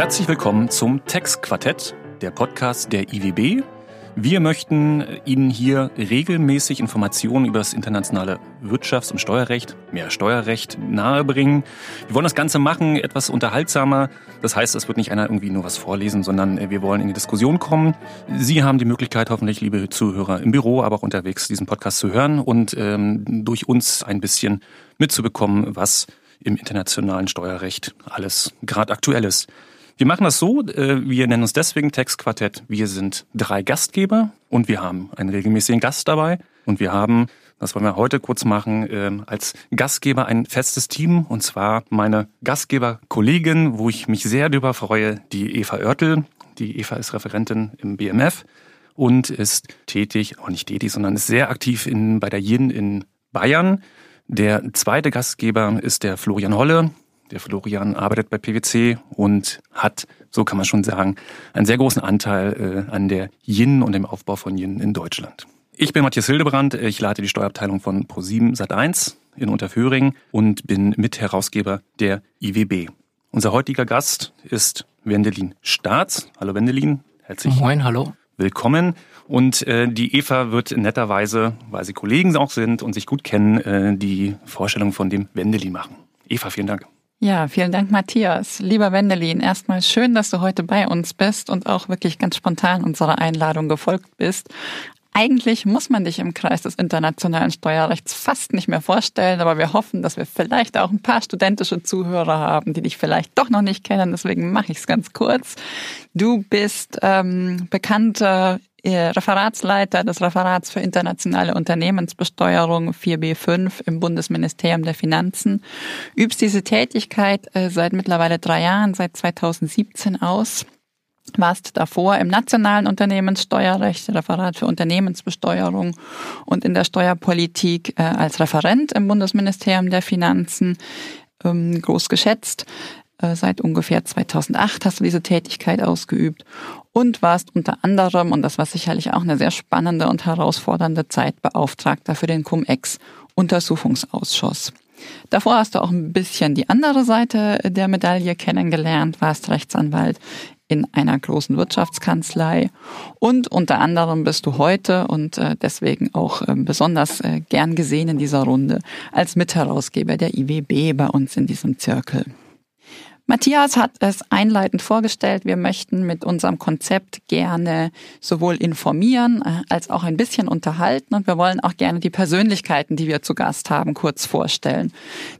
Herzlich willkommen zum Textquartett, der Podcast der IWB. Wir möchten Ihnen hier regelmäßig Informationen über das internationale Wirtschafts- und Steuerrecht, mehr Steuerrecht nahebringen. Wir wollen das Ganze machen, etwas unterhaltsamer. Das heißt, es wird nicht einer irgendwie nur was vorlesen, sondern wir wollen in die Diskussion kommen. Sie haben die Möglichkeit, hoffentlich, liebe Zuhörer, im Büro, aber auch unterwegs diesen Podcast zu hören und ähm, durch uns ein bisschen mitzubekommen, was im internationalen Steuerrecht alles gerade aktuell ist. Wir machen das so, äh, wir nennen uns deswegen Textquartett. Wir sind drei Gastgeber und wir haben einen regelmäßigen Gast dabei und wir haben, das wollen wir heute kurz machen, ähm, als Gastgeber ein festes Team und zwar meine Gastgeberkollegin, wo ich mich sehr darüber freue, die Eva Oertel. Die Eva ist Referentin im BMF und ist tätig, auch nicht tätig, sondern ist sehr aktiv in, bei der JIN in Bayern. Der zweite Gastgeber ist der Florian Holle. Der Florian arbeitet bei PwC und hat, so kann man schon sagen, einen sehr großen Anteil äh, an der Yin und dem Aufbau von Yin in Deutschland. Ich bin Matthias Hildebrand, ich leite die Steuerabteilung von ProSieben Sat1 in Unterföhring und bin Mitherausgeber der IWB. Unser heutiger Gast ist Wendelin Staats. Hallo Wendelin, herzlich Moin, hallo. willkommen. Und äh, die Eva wird netterweise, weil sie Kollegen auch sind und sich gut kennen, äh, die Vorstellung von dem Wendelin machen. Eva, vielen Dank. Ja, vielen Dank, Matthias. Lieber Wendelin, erstmal schön, dass du heute bei uns bist und auch wirklich ganz spontan unserer Einladung gefolgt bist. Eigentlich muss man dich im Kreis des internationalen Steuerrechts fast nicht mehr vorstellen, aber wir hoffen, dass wir vielleicht auch ein paar studentische Zuhörer haben, die dich vielleicht doch noch nicht kennen. Deswegen mache ich es ganz kurz. Du bist ähm, bekannter Referatsleiter des Referats für internationale Unternehmensbesteuerung 4B5 im Bundesministerium der Finanzen, übst diese Tätigkeit äh, seit mittlerweile drei Jahren, seit 2017 aus warst davor im nationalen Unternehmenssteuerrecht, Referat für Unternehmensbesteuerung und in der Steuerpolitik äh, als Referent im Bundesministerium der Finanzen ähm, groß geschätzt. Äh, seit ungefähr 2008 hast du diese Tätigkeit ausgeübt und warst unter anderem, und das war sicherlich auch eine sehr spannende und herausfordernde Zeit, Beauftragter für den Cum-Ex-Untersuchungsausschuss. Davor hast du auch ein bisschen die andere Seite der Medaille kennengelernt, warst Rechtsanwalt in einer großen Wirtschaftskanzlei und unter anderem bist du heute und äh, deswegen auch äh, besonders gern gesehen in dieser Runde als Mitherausgeber der IWB bei uns in diesem Zirkel. Matthias hat es einleitend vorgestellt. Wir möchten mit unserem Konzept gerne sowohl informieren äh, als auch ein bisschen unterhalten und wir wollen auch gerne die Persönlichkeiten, die wir zu Gast haben, kurz vorstellen.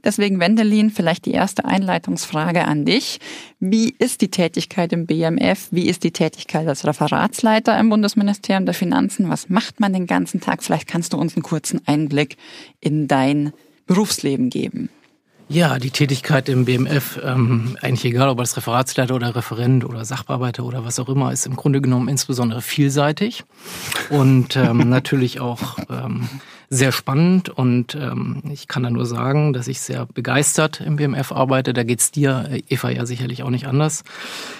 Deswegen, Wendelin, vielleicht die erste Einleitungsfrage an dich. Wie ist die Tätigkeit im BMF? Wie ist die Tätigkeit als Referatsleiter im Bundesministerium der Finanzen? Was macht man den ganzen Tag? Vielleicht kannst du uns einen kurzen Einblick in dein Berufsleben geben. Ja, die Tätigkeit im BMF, ähm, eigentlich egal, ob als Referatsleiter oder Referent oder Sachbearbeiter oder was auch immer, ist im Grunde genommen insbesondere vielseitig. Und ähm, natürlich auch ähm, sehr spannend und ähm, ich kann da nur sagen, dass ich sehr begeistert im BMF arbeite. Da geht's dir, äh, Eva, ja sicherlich auch nicht anders.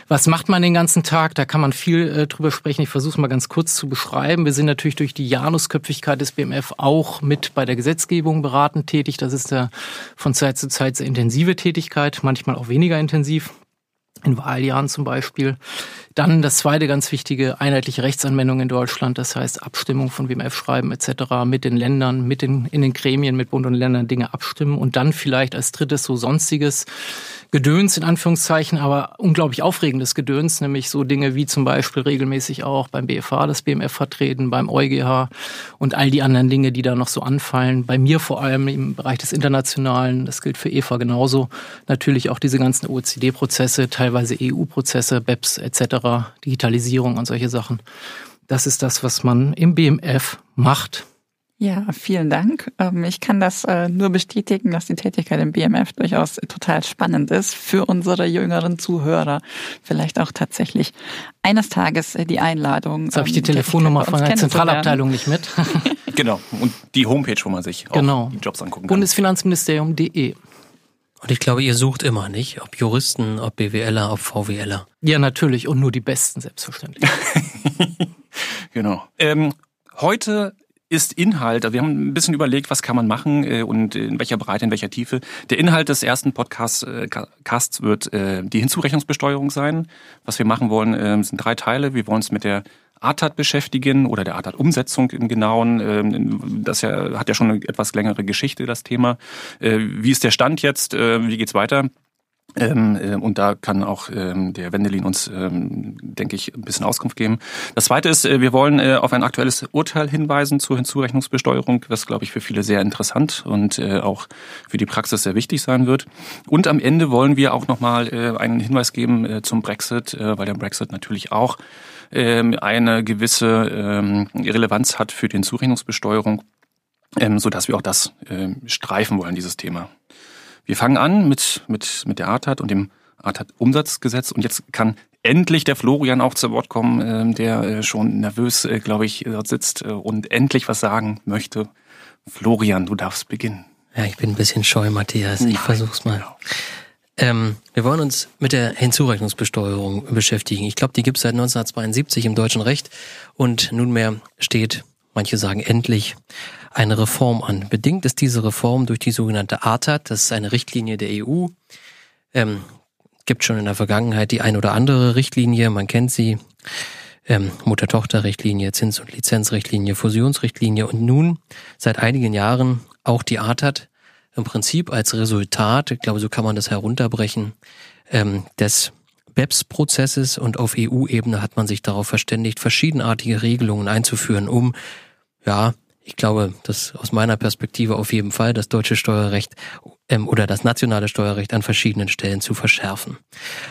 Was macht man den ganzen Tag? Da kann man viel äh, drüber sprechen. Ich versuche es mal ganz kurz zu beschreiben. Wir sind natürlich durch die Janusköpfigkeit des BMF auch mit bei der Gesetzgebung beratend tätig. Das ist ja von Zeit zu Zeit sehr intensive Tätigkeit, manchmal auch weniger intensiv in Wahljahren zum Beispiel. Dann das zweite ganz wichtige, einheitliche Rechtsanwendung in Deutschland, das heißt Abstimmung von WMF-Schreiben etc. mit den Ländern, mit den, in den Gremien, mit Bund und Ländern Dinge abstimmen und dann vielleicht als drittes so sonstiges Gedöns in Anführungszeichen, aber unglaublich aufregendes Gedöns, nämlich so Dinge wie zum Beispiel regelmäßig auch beim BFH das BMF vertreten, beim EuGH und all die anderen Dinge, die da noch so anfallen. Bei mir vor allem im Bereich des Internationalen, das gilt für EVA genauso, natürlich auch diese ganzen OECD-Prozesse, teilweise EU-Prozesse, BEPS etc., Digitalisierung und solche Sachen. Das ist das, was man im BMF macht. Ja, vielen Dank. Ähm, ich kann das äh, nur bestätigen, dass die Tätigkeit im BMF durchaus total spannend ist für unsere jüngeren Zuhörer. Vielleicht auch tatsächlich eines Tages äh, die Einladung. Jetzt habe ich die ähm, Telefonnummer von der Zentralabteilung nicht mit. genau. Und die Homepage, wo man sich genau. die Jobs angucken kann. Bundesfinanzministerium.de. Und ich glaube, ihr sucht immer nicht, ob Juristen, ob BWLer, ob VWLer. Ja, natürlich. Und nur die Besten, selbstverständlich. genau. Ähm, heute ist Inhalt, also wir haben ein bisschen überlegt, was kann man machen äh, und in welcher Breite, in welcher Tiefe. Der Inhalt des ersten Podcasts äh, wird äh, die Hinzurechnungsbesteuerung sein. Was wir machen wollen, äh, sind drei Teile. Wir wollen uns mit der ATAT beschäftigen oder der ATAT-Umsetzung im Genauen. Ähm, das ja, hat ja schon eine etwas längere Geschichte, das Thema. Äh, wie ist der Stand jetzt? Äh, wie geht's weiter? Ähm, äh, und da kann auch ähm, der Wendelin uns, ähm, denke ich, ein bisschen Auskunft geben. Das Zweite ist, äh, wir wollen äh, auf ein aktuelles Urteil hinweisen zur Hinzurechnungsbesteuerung, was, glaube ich, für viele sehr interessant und äh, auch für die Praxis sehr wichtig sein wird. Und am Ende wollen wir auch nochmal äh, einen Hinweis geben äh, zum Brexit, äh, weil der Brexit natürlich auch eine gewisse ähm, Relevanz hat für die Hinzurechnungsbesteuerung, ähm, so dass wir auch das ähm, streifen wollen, dieses Thema. Wir fangen an mit, mit, mit der ATAT und dem ATAT-Umsatzgesetz und jetzt kann endlich der Florian auch zu Wort kommen, der äh, schon nervös, äh, glaube ich, dort sitzt äh, und endlich was sagen möchte. Florian, du darfst beginnen. Ja, ich bin ein bisschen scheu, Matthias. Ich Nein. versuch's mal. Ähm, wir wollen uns mit der Hinzurechnungsbesteuerung beschäftigen. Ich glaube, die gibt es seit 1972 im deutschen Recht und nunmehr steht, manche sagen endlich, eine Reform an. Bedingt ist diese Reform durch die sogenannte ATAT, das ist eine Richtlinie der EU. Ähm, gibt schon in der Vergangenheit die ein oder andere Richtlinie, man kennt sie. Ähm, Mutter-Tochter-Richtlinie, Zins- und Lizenzrichtlinie, Fusionsrichtlinie und nun seit einigen Jahren auch die ATAT im Prinzip als Resultat, ich glaube, so kann man das herunterbrechen, ähm, des BEPS-Prozesses und auf EU-Ebene hat man sich darauf verständigt, verschiedenartige Regelungen einzuführen, um ja ich glaube, dass aus meiner Perspektive auf jeden Fall das deutsche Steuerrecht ähm, oder das nationale Steuerrecht an verschiedenen Stellen zu verschärfen.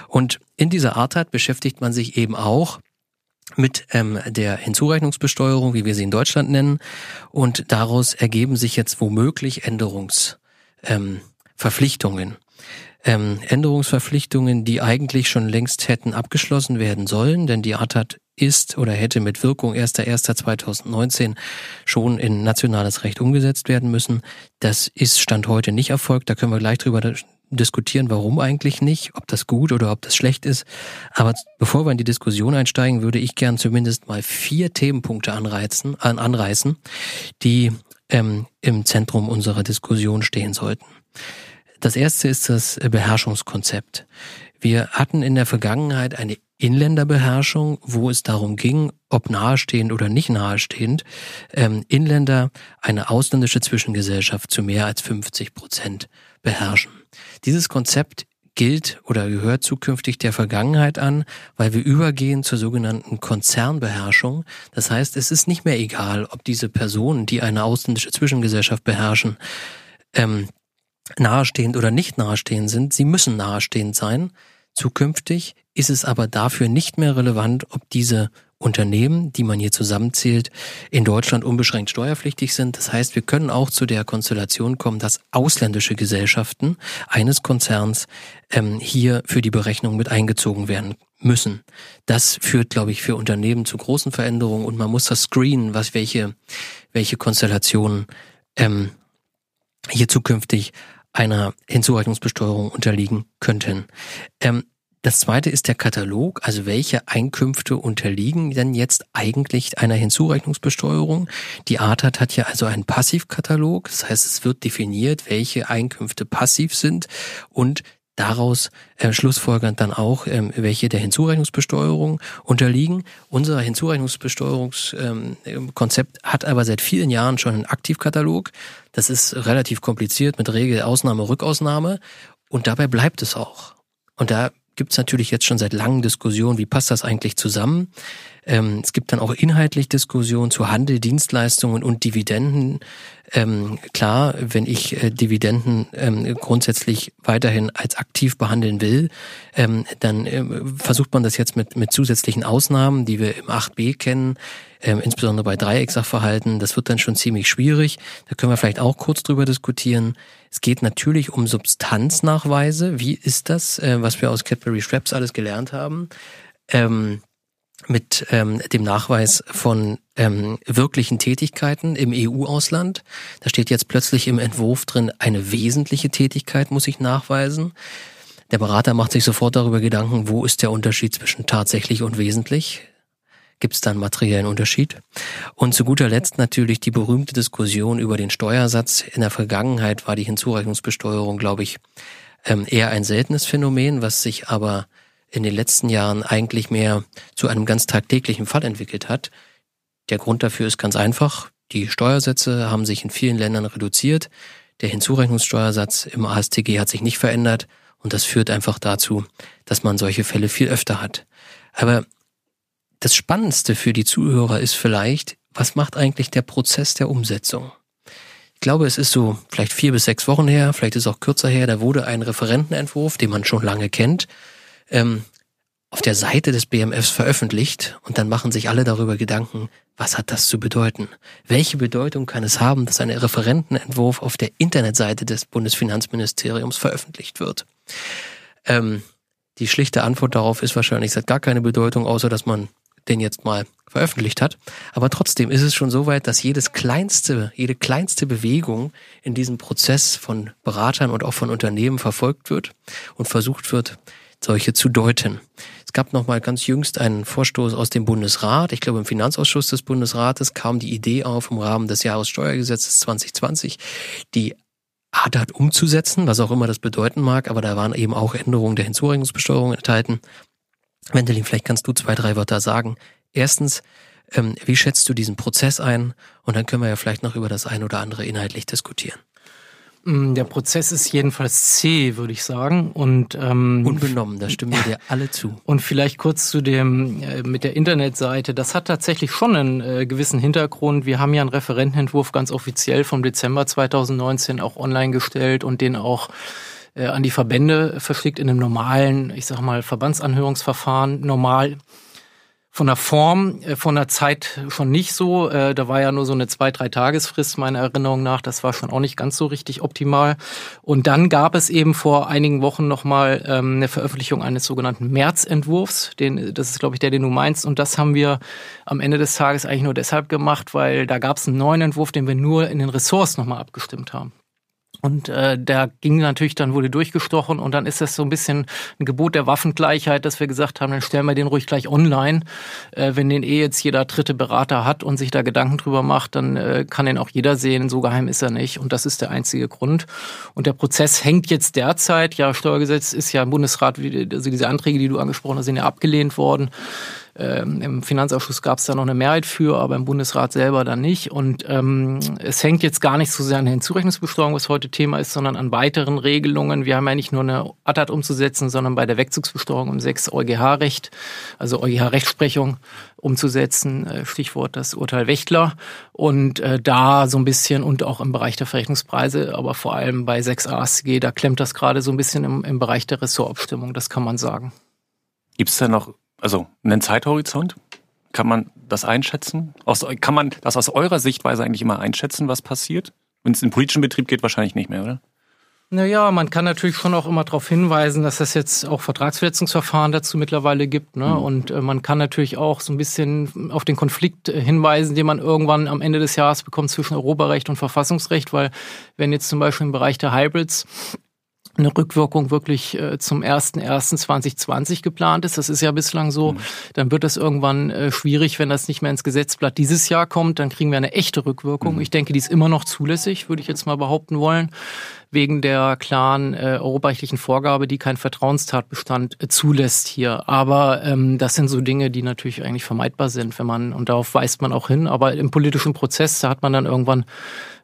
Und in dieser Art beschäftigt man sich eben auch mit ähm, der Hinzurechnungsbesteuerung, wie wir sie in Deutschland nennen. Und daraus ergeben sich jetzt womöglich Änderungsverpflichtungen. Ähm, ähm, Änderungsverpflichtungen, die eigentlich schon längst hätten abgeschlossen werden sollen, denn die ATAT ist oder hätte mit Wirkung 1.1.2019 schon in nationales Recht umgesetzt werden müssen. Das ist Stand heute nicht erfolgt. Da können wir gleich drüber diskutieren, warum eigentlich nicht, ob das gut oder ob das schlecht ist. Aber bevor wir in die Diskussion einsteigen, würde ich gern zumindest mal vier Themenpunkte anreizen, an, anreißen, die ähm, im Zentrum unserer Diskussion stehen sollten. Das erste ist das Beherrschungskonzept. Wir hatten in der Vergangenheit eine Inländerbeherrschung, wo es darum ging, ob nahestehend oder nicht nahestehend, ähm, Inländer eine ausländische Zwischengesellschaft zu mehr als 50 Prozent beherrschen. Dieses Konzept gilt oder gehört zukünftig der Vergangenheit an, weil wir übergehen zur sogenannten Konzernbeherrschung. Das heißt, es ist nicht mehr egal, ob diese Personen, die eine ausländische Zwischengesellschaft beherrschen, ähm, nahestehend oder nicht nahestehend sind. Sie müssen nahestehend sein. Zukünftig ist es aber dafür nicht mehr relevant, ob diese Unternehmen, die man hier zusammenzählt, in Deutschland unbeschränkt steuerpflichtig sind. Das heißt, wir können auch zu der Konstellation kommen, dass ausländische Gesellschaften eines Konzerns ähm, hier für die Berechnung mit eingezogen werden müssen. Das führt, glaube ich, für Unternehmen zu großen Veränderungen und man muss das screenen, was welche welche Konstellationen ähm, hier zukünftig einer Hinzurechnungsbesteuerung unterliegen könnten. Ähm, das zweite ist der Katalog, also welche Einkünfte unterliegen denn jetzt eigentlich einer Hinzurechnungsbesteuerung? Die ATAT hat ja also einen Passivkatalog, das heißt es wird definiert, welche Einkünfte passiv sind und daraus äh, schlussfolgernd dann auch, ähm, welche der Hinzurechnungsbesteuerung unterliegen. Unser Hinzurechnungsbesteuerungskonzept ähm, hat aber seit vielen Jahren schon einen Aktivkatalog. Das ist relativ kompliziert mit Regel Ausnahme, Rückausnahme und dabei bleibt es auch. Und da gibt es natürlich jetzt schon seit langen Diskussionen, wie passt das eigentlich zusammen. Ähm, es gibt dann auch inhaltlich Diskussionen zu Handel, Dienstleistungen und Dividenden. Ähm, klar, wenn ich äh, Dividenden ähm, grundsätzlich weiterhin als aktiv behandeln will, ähm, dann äh, versucht man das jetzt mit, mit zusätzlichen Ausnahmen, die wir im 8b kennen, ähm, insbesondere bei Dreiecksachverhalten. Das wird dann schon ziemlich schwierig. Da können wir vielleicht auch kurz drüber diskutieren. Es geht natürlich um Substanznachweise. Wie ist das, äh, was wir aus Cadbury Straps alles gelernt haben? Ähm, mit ähm, dem Nachweis von ähm, wirklichen Tätigkeiten im EU-Ausland. Da steht jetzt plötzlich im Entwurf drin, eine wesentliche Tätigkeit muss ich nachweisen. Der Berater macht sich sofort darüber Gedanken, wo ist der Unterschied zwischen tatsächlich und wesentlich. Gibt es da einen materiellen Unterschied. Und zu guter Letzt natürlich die berühmte Diskussion über den Steuersatz. In der Vergangenheit war die Hinzurechnungsbesteuerung, glaube ich, ähm, eher ein seltenes Phänomen, was sich aber in den letzten Jahren eigentlich mehr zu einem ganz tagtäglichen Fall entwickelt hat. Der Grund dafür ist ganz einfach. Die Steuersätze haben sich in vielen Ländern reduziert. Der Hinzurechnungssteuersatz im ASTG hat sich nicht verändert und das führt einfach dazu, dass man solche Fälle viel öfter hat. Aber das Spannendste für die Zuhörer ist vielleicht, was macht eigentlich der Prozess der Umsetzung? Ich glaube, es ist so vielleicht vier bis sechs Wochen her, vielleicht ist es auch kürzer her, da wurde ein Referentenentwurf, den man schon lange kennt, ähm, auf der Seite des BMFs veröffentlicht und dann machen sich alle darüber Gedanken, was hat das zu bedeuten? Welche Bedeutung kann es haben, dass ein Referentenentwurf auf der Internetseite des Bundesfinanzministeriums veröffentlicht wird? Ähm, die schlichte Antwort darauf ist wahrscheinlich, es hat gar keine Bedeutung, außer dass man den jetzt mal veröffentlicht hat. Aber trotzdem ist es schon so weit, dass jedes kleinste, jede kleinste Bewegung in diesem Prozess von Beratern und auch von Unternehmen verfolgt wird und versucht wird, solche zu deuten. Es gab noch mal ganz jüngst einen Vorstoß aus dem Bundesrat. Ich glaube, im Finanzausschuss des Bundesrates kam die Idee auf, im Rahmen des Jahressteuergesetzes 2020 die ADAT umzusetzen, was auch immer das bedeuten mag. Aber da waren eben auch Änderungen der Hinzurechnungsbesteuerung enthalten. Wendelin, vielleicht kannst du zwei, drei Wörter sagen. Erstens, ähm, wie schätzt du diesen Prozess ein? Und dann können wir ja vielleicht noch über das ein oder andere inhaltlich diskutieren. Mm, der Prozess ist jedenfalls zäh, würde ich sagen. Und ähm, unbenommen, da stimmen wir dir alle zu. Und vielleicht kurz zu dem äh, mit der Internetseite. Das hat tatsächlich schon einen äh, gewissen Hintergrund. Wir haben ja einen Referentenentwurf ganz offiziell vom Dezember 2019 auch online gestellt und den auch äh, an die Verbände verschickt in einem normalen, ich sag mal, Verbandsanhörungsverfahren. Normal von der Form, äh, von der Zeit schon nicht so. Äh, da war ja nur so eine zwei, drei Tagesfrist meiner Erinnerung nach. Das war schon auch nicht ganz so richtig optimal. Und dann gab es eben vor einigen Wochen nochmal ähm, eine Veröffentlichung eines sogenannten Märzentwurfs. Den, das ist, glaube ich, der, den du meinst. Und das haben wir am Ende des Tages eigentlich nur deshalb gemacht, weil da gab es einen neuen Entwurf, den wir nur in den Ressorts nochmal abgestimmt haben. Und äh, der ging natürlich, dann wurde durchgestochen und dann ist das so ein bisschen ein Gebot der Waffengleichheit, dass wir gesagt haben, dann stellen wir den ruhig gleich online. Äh, wenn den eh jetzt jeder dritte Berater hat und sich da Gedanken drüber macht, dann äh, kann den auch jeder sehen. So geheim ist er nicht. Und das ist der einzige Grund. Und der Prozess hängt jetzt derzeit, ja, Steuergesetz ist ja im Bundesrat, also diese Anträge, die du angesprochen hast, sind ja abgelehnt worden. Ähm, Im Finanzausschuss gab es da noch eine Mehrheit für, aber im Bundesrat selber dann nicht. Und ähm, es hängt jetzt gar nicht so sehr an der Hinzurechnungsbesteuerung, was heute Thema ist, sondern an weiteren Regelungen. Wir haben ja nicht nur eine ATAT umzusetzen, sondern bei der Wegzugsbesteuerung um sechs EuGH-Recht, also EuGH-Rechtsprechung umzusetzen. Äh, Stichwort das Urteil Wächtler. Und äh, da so ein bisschen und auch im Bereich der Verrechnungspreise, aber vor allem bei 6 ASG, da klemmt das gerade so ein bisschen im, im Bereich der Ressortabstimmung, das kann man sagen. Gibt es da noch also einen Zeithorizont? Kann man das einschätzen? Aus, kann man das aus eurer Sichtweise eigentlich immer einschätzen, was passiert? Wenn es in den politischen Betrieb geht, wahrscheinlich nicht mehr, oder? Naja, man kann natürlich schon auch immer darauf hinweisen, dass es jetzt auch Vertragsverletzungsverfahren dazu mittlerweile gibt. Ne? Mhm. Und äh, man kann natürlich auch so ein bisschen auf den Konflikt äh, hinweisen, den man irgendwann am Ende des Jahres bekommt zwischen Europarecht und Verfassungsrecht, weil wenn jetzt zum Beispiel im Bereich der Hybrids eine Rückwirkung wirklich äh, zum 1.1.2020 geplant ist. Das ist ja bislang so. Mhm. Dann wird das irgendwann äh, schwierig, wenn das nicht mehr ins Gesetzblatt dieses Jahr kommt. Dann kriegen wir eine echte Rückwirkung. Mhm. Ich denke, die ist immer noch zulässig, würde ich jetzt mal behaupten wollen, wegen der klaren äh, europarechtlichen Vorgabe, die kein Vertrauenstatbestand äh, zulässt hier. Aber ähm, das sind so Dinge, die natürlich eigentlich vermeidbar sind, wenn man, und darauf weist man auch hin. Aber im politischen Prozess, da hat man dann irgendwann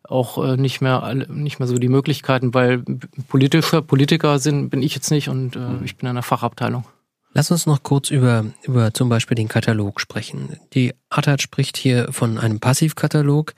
auch äh, nicht mehr nicht mehr so die Möglichkeiten, weil politische Politiker sind bin ich jetzt nicht und äh, mhm. ich bin in der Fachabteilung. Lass uns noch kurz über, über zum Beispiel den Katalog sprechen. Die ATAT spricht hier von einem Passivkatalog.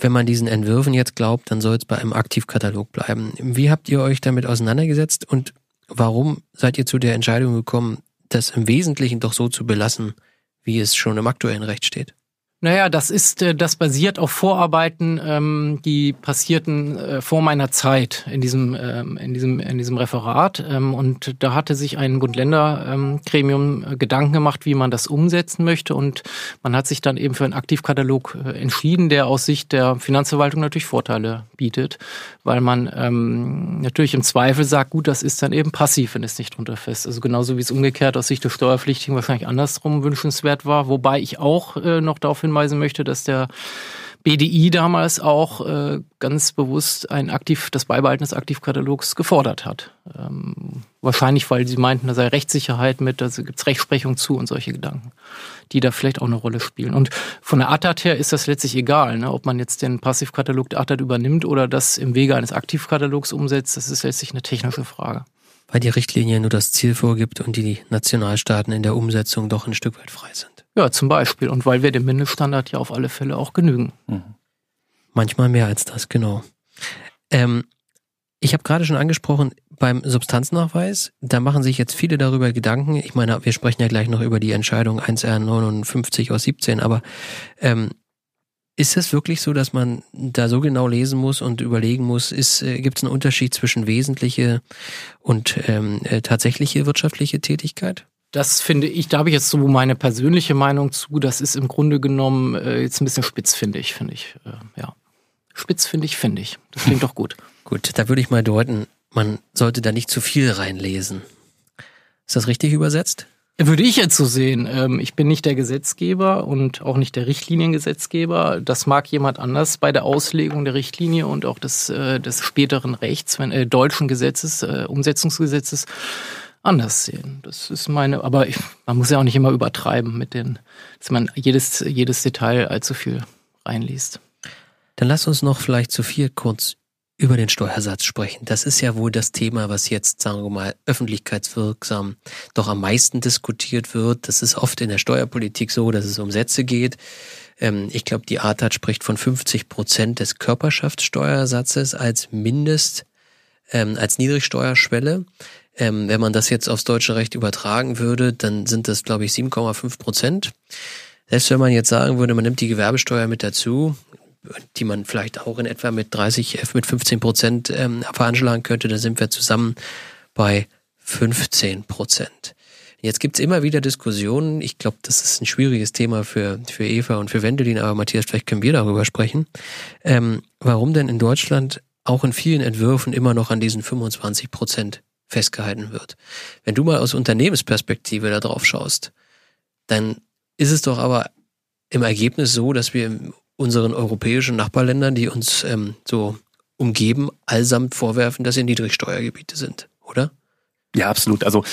Wenn man diesen Entwürfen jetzt glaubt, dann soll es bei einem Aktivkatalog bleiben. Wie habt ihr euch damit auseinandergesetzt und warum seid ihr zu der Entscheidung gekommen, das im Wesentlichen doch so zu belassen, wie es schon im aktuellen Recht steht? Naja, das ist, äh, das basiert auf Vorarbeiten, ähm, die passierten äh, vor meiner Zeit in diesem, ähm, in diesem, in diesem Referat. Ähm, und da hatte sich ein Bund-Länder-Gremium äh, Gedanken gemacht, wie man das umsetzen möchte. Und man hat sich dann eben für einen Aktivkatalog äh, entschieden, der aus Sicht der Finanzverwaltung natürlich Vorteile bietet, weil man ähm, natürlich im Zweifel sagt, gut, das ist dann eben passiv, wenn es nicht drunter fest. Also genauso wie es umgekehrt aus Sicht der Steuerpflichtigen wahrscheinlich andersrum wünschenswert war, wobei ich auch äh, noch darauf hinweisen möchte, dass der BDI damals auch äh, ganz bewusst ein aktiv, das Beibehalten des Aktivkatalogs gefordert hat. Ähm, wahrscheinlich, weil sie meinten, da sei Rechtssicherheit mit, da gibt es Rechtsprechung zu und solche Gedanken, die da vielleicht auch eine Rolle spielen. Und von der ATAT her ist das letztlich egal, ne, ob man jetzt den Passivkatalog der ATAT übernimmt oder das im Wege eines Aktivkatalogs umsetzt, das ist letztlich eine technische Frage. Weil die Richtlinie nur das Ziel vorgibt und die Nationalstaaten in der Umsetzung doch ein Stück weit frei sind. Ja, zum Beispiel. Und weil wir dem Mindeststandard ja auf alle Fälle auch genügen. Mhm. Manchmal mehr als das, genau. Ähm, ich habe gerade schon angesprochen, beim Substanznachweis, da machen sich jetzt viele darüber Gedanken. Ich meine, wir sprechen ja gleich noch über die Entscheidung 1R59 aus 17, aber ähm, ist es wirklich so, dass man da so genau lesen muss und überlegen muss, ist, äh, gibt es einen Unterschied zwischen wesentliche und ähm, äh, tatsächliche wirtschaftliche Tätigkeit? Das finde ich, da habe ich jetzt so meine persönliche Meinung zu. Das ist im Grunde genommen äh, jetzt ein bisschen spitz, finde ich, finde ich. Äh, ja. Spitz finde ich, finde ich. Das klingt doch gut. Gut, da würde ich mal deuten, man sollte da nicht zu viel reinlesen. Ist das richtig übersetzt? Würde ich jetzt so sehen. Ähm, ich bin nicht der Gesetzgeber und auch nicht der Richtliniengesetzgeber. Das mag jemand anders bei der Auslegung der Richtlinie und auch des, äh, des späteren Rechts, wenn, äh, deutschen Gesetzes, äh, Umsetzungsgesetzes anders sehen. Das ist meine, aber ich, man muss ja auch nicht immer übertreiben mit den, dass man jedes, jedes Detail allzu viel reinliest. Dann lass uns noch vielleicht zu viel kurz über den Steuersatz sprechen. Das ist ja wohl das Thema, was jetzt, sagen wir mal, öffentlichkeitswirksam doch am meisten diskutiert wird. Das ist oft in der Steuerpolitik so, dass es um Sätze geht. Ähm, ich glaube, die ATAT spricht von 50 Prozent des Körperschaftssteuersatzes als Mindest, ähm, als Niedrigsteuerschwelle. Ähm, wenn man das jetzt aufs deutsche Recht übertragen würde, dann sind das, glaube ich, 7,5 Prozent. Selbst wenn man jetzt sagen würde, man nimmt die Gewerbesteuer mit dazu, die man vielleicht auch in etwa mit 30, äh, mit 15 Prozent ähm, veranschlagen könnte, dann sind wir zusammen bei 15 Prozent. Jetzt gibt's immer wieder Diskussionen. Ich glaube, das ist ein schwieriges Thema für, für Eva und für Wendelin, aber Matthias, vielleicht können wir darüber sprechen. Ähm, warum denn in Deutschland auch in vielen Entwürfen immer noch an diesen 25 Prozent festgehalten wird. Wenn du mal aus Unternehmensperspektive da drauf schaust, dann ist es doch aber im Ergebnis so, dass wir unseren europäischen Nachbarländern, die uns ähm, so umgeben, allsamt vorwerfen, dass sie Niedrigsteuergebiete sind, oder? Ja, absolut. Also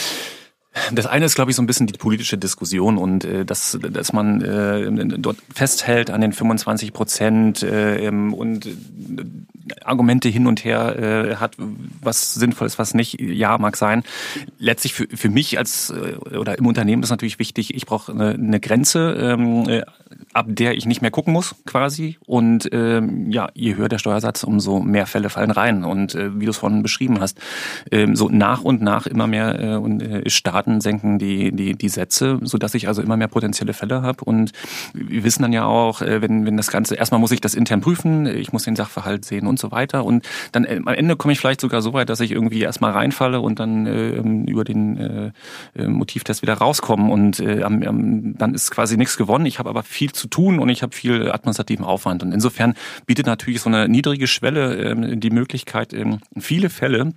das eine ist, glaube ich, so ein bisschen die politische Diskussion und äh, dass, dass man äh, dort festhält an den 25 Prozent äh, und äh, Argumente hin und her äh, hat, was sinnvoll ist, was nicht. Ja, mag sein. Letztlich für, für mich als äh, oder im Unternehmen ist natürlich wichtig, ich brauche eine, eine Grenze. Ähm, äh, ab der ich nicht mehr gucken muss, quasi. Und ähm, ja, je höher der Steuersatz, umso mehr Fälle fallen rein. Und äh, wie du es vorhin beschrieben hast, ähm, so nach und nach immer mehr äh, und, äh, Staaten senken die, die, die Sätze, sodass ich also immer mehr potenzielle Fälle habe. Und wir wissen dann ja auch, äh, wenn, wenn das Ganze, erstmal muss ich das intern prüfen, ich muss den Sachverhalt sehen und so weiter. Und dann äh, am Ende komme ich vielleicht sogar so weit, dass ich irgendwie erstmal reinfalle und dann äh, über den äh, äh Motivtest wieder rauskomme. Und äh, am, dann ist quasi nichts gewonnen. Ich habe aber viel zu zu tun und ich habe viel administrativen Aufwand. Und insofern bietet natürlich so eine niedrige Schwelle ähm, die Möglichkeit, ähm, viele Fälle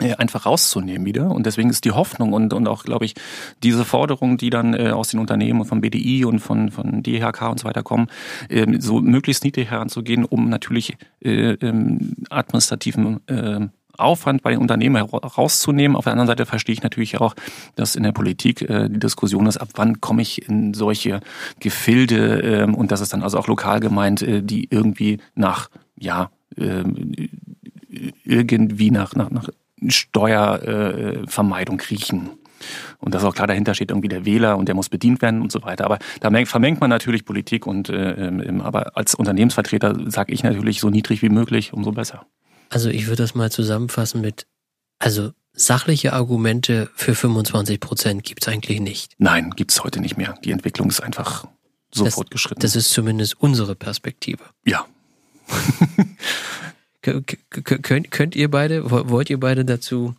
äh, einfach rauszunehmen wieder. Und deswegen ist die Hoffnung und, und auch, glaube ich, diese Forderungen, die dann äh, aus den Unternehmen und vom BDI und von, von DHK und so weiter kommen, äh, so möglichst niedrig heranzugehen, um natürlich äh, ähm, administrativen äh, Aufwand bei den Unternehmen herauszunehmen. Auf der anderen Seite verstehe ich natürlich auch, dass in der Politik äh, die Diskussion ist, ab wann komme ich in solche Gefilde äh, und das ist dann also auch lokal gemeint, äh, die irgendwie nach, ja, äh, irgendwie nach, nach, nach Steuervermeidung riechen. Und dass auch klar dahinter steht irgendwie der Wähler und der muss bedient werden und so weiter. Aber da vermengt man natürlich Politik und äh, ähm, aber als Unternehmensvertreter sage ich natürlich so niedrig wie möglich, umso besser. Also ich würde das mal zusammenfassen mit, also sachliche Argumente für 25 Prozent gibt es eigentlich nicht. Nein, gibt es heute nicht mehr. Die Entwicklung ist einfach so das, fortgeschritten. Das ist zumindest unsere Perspektive. Ja. könnt, könnt ihr beide, wollt ihr beide dazu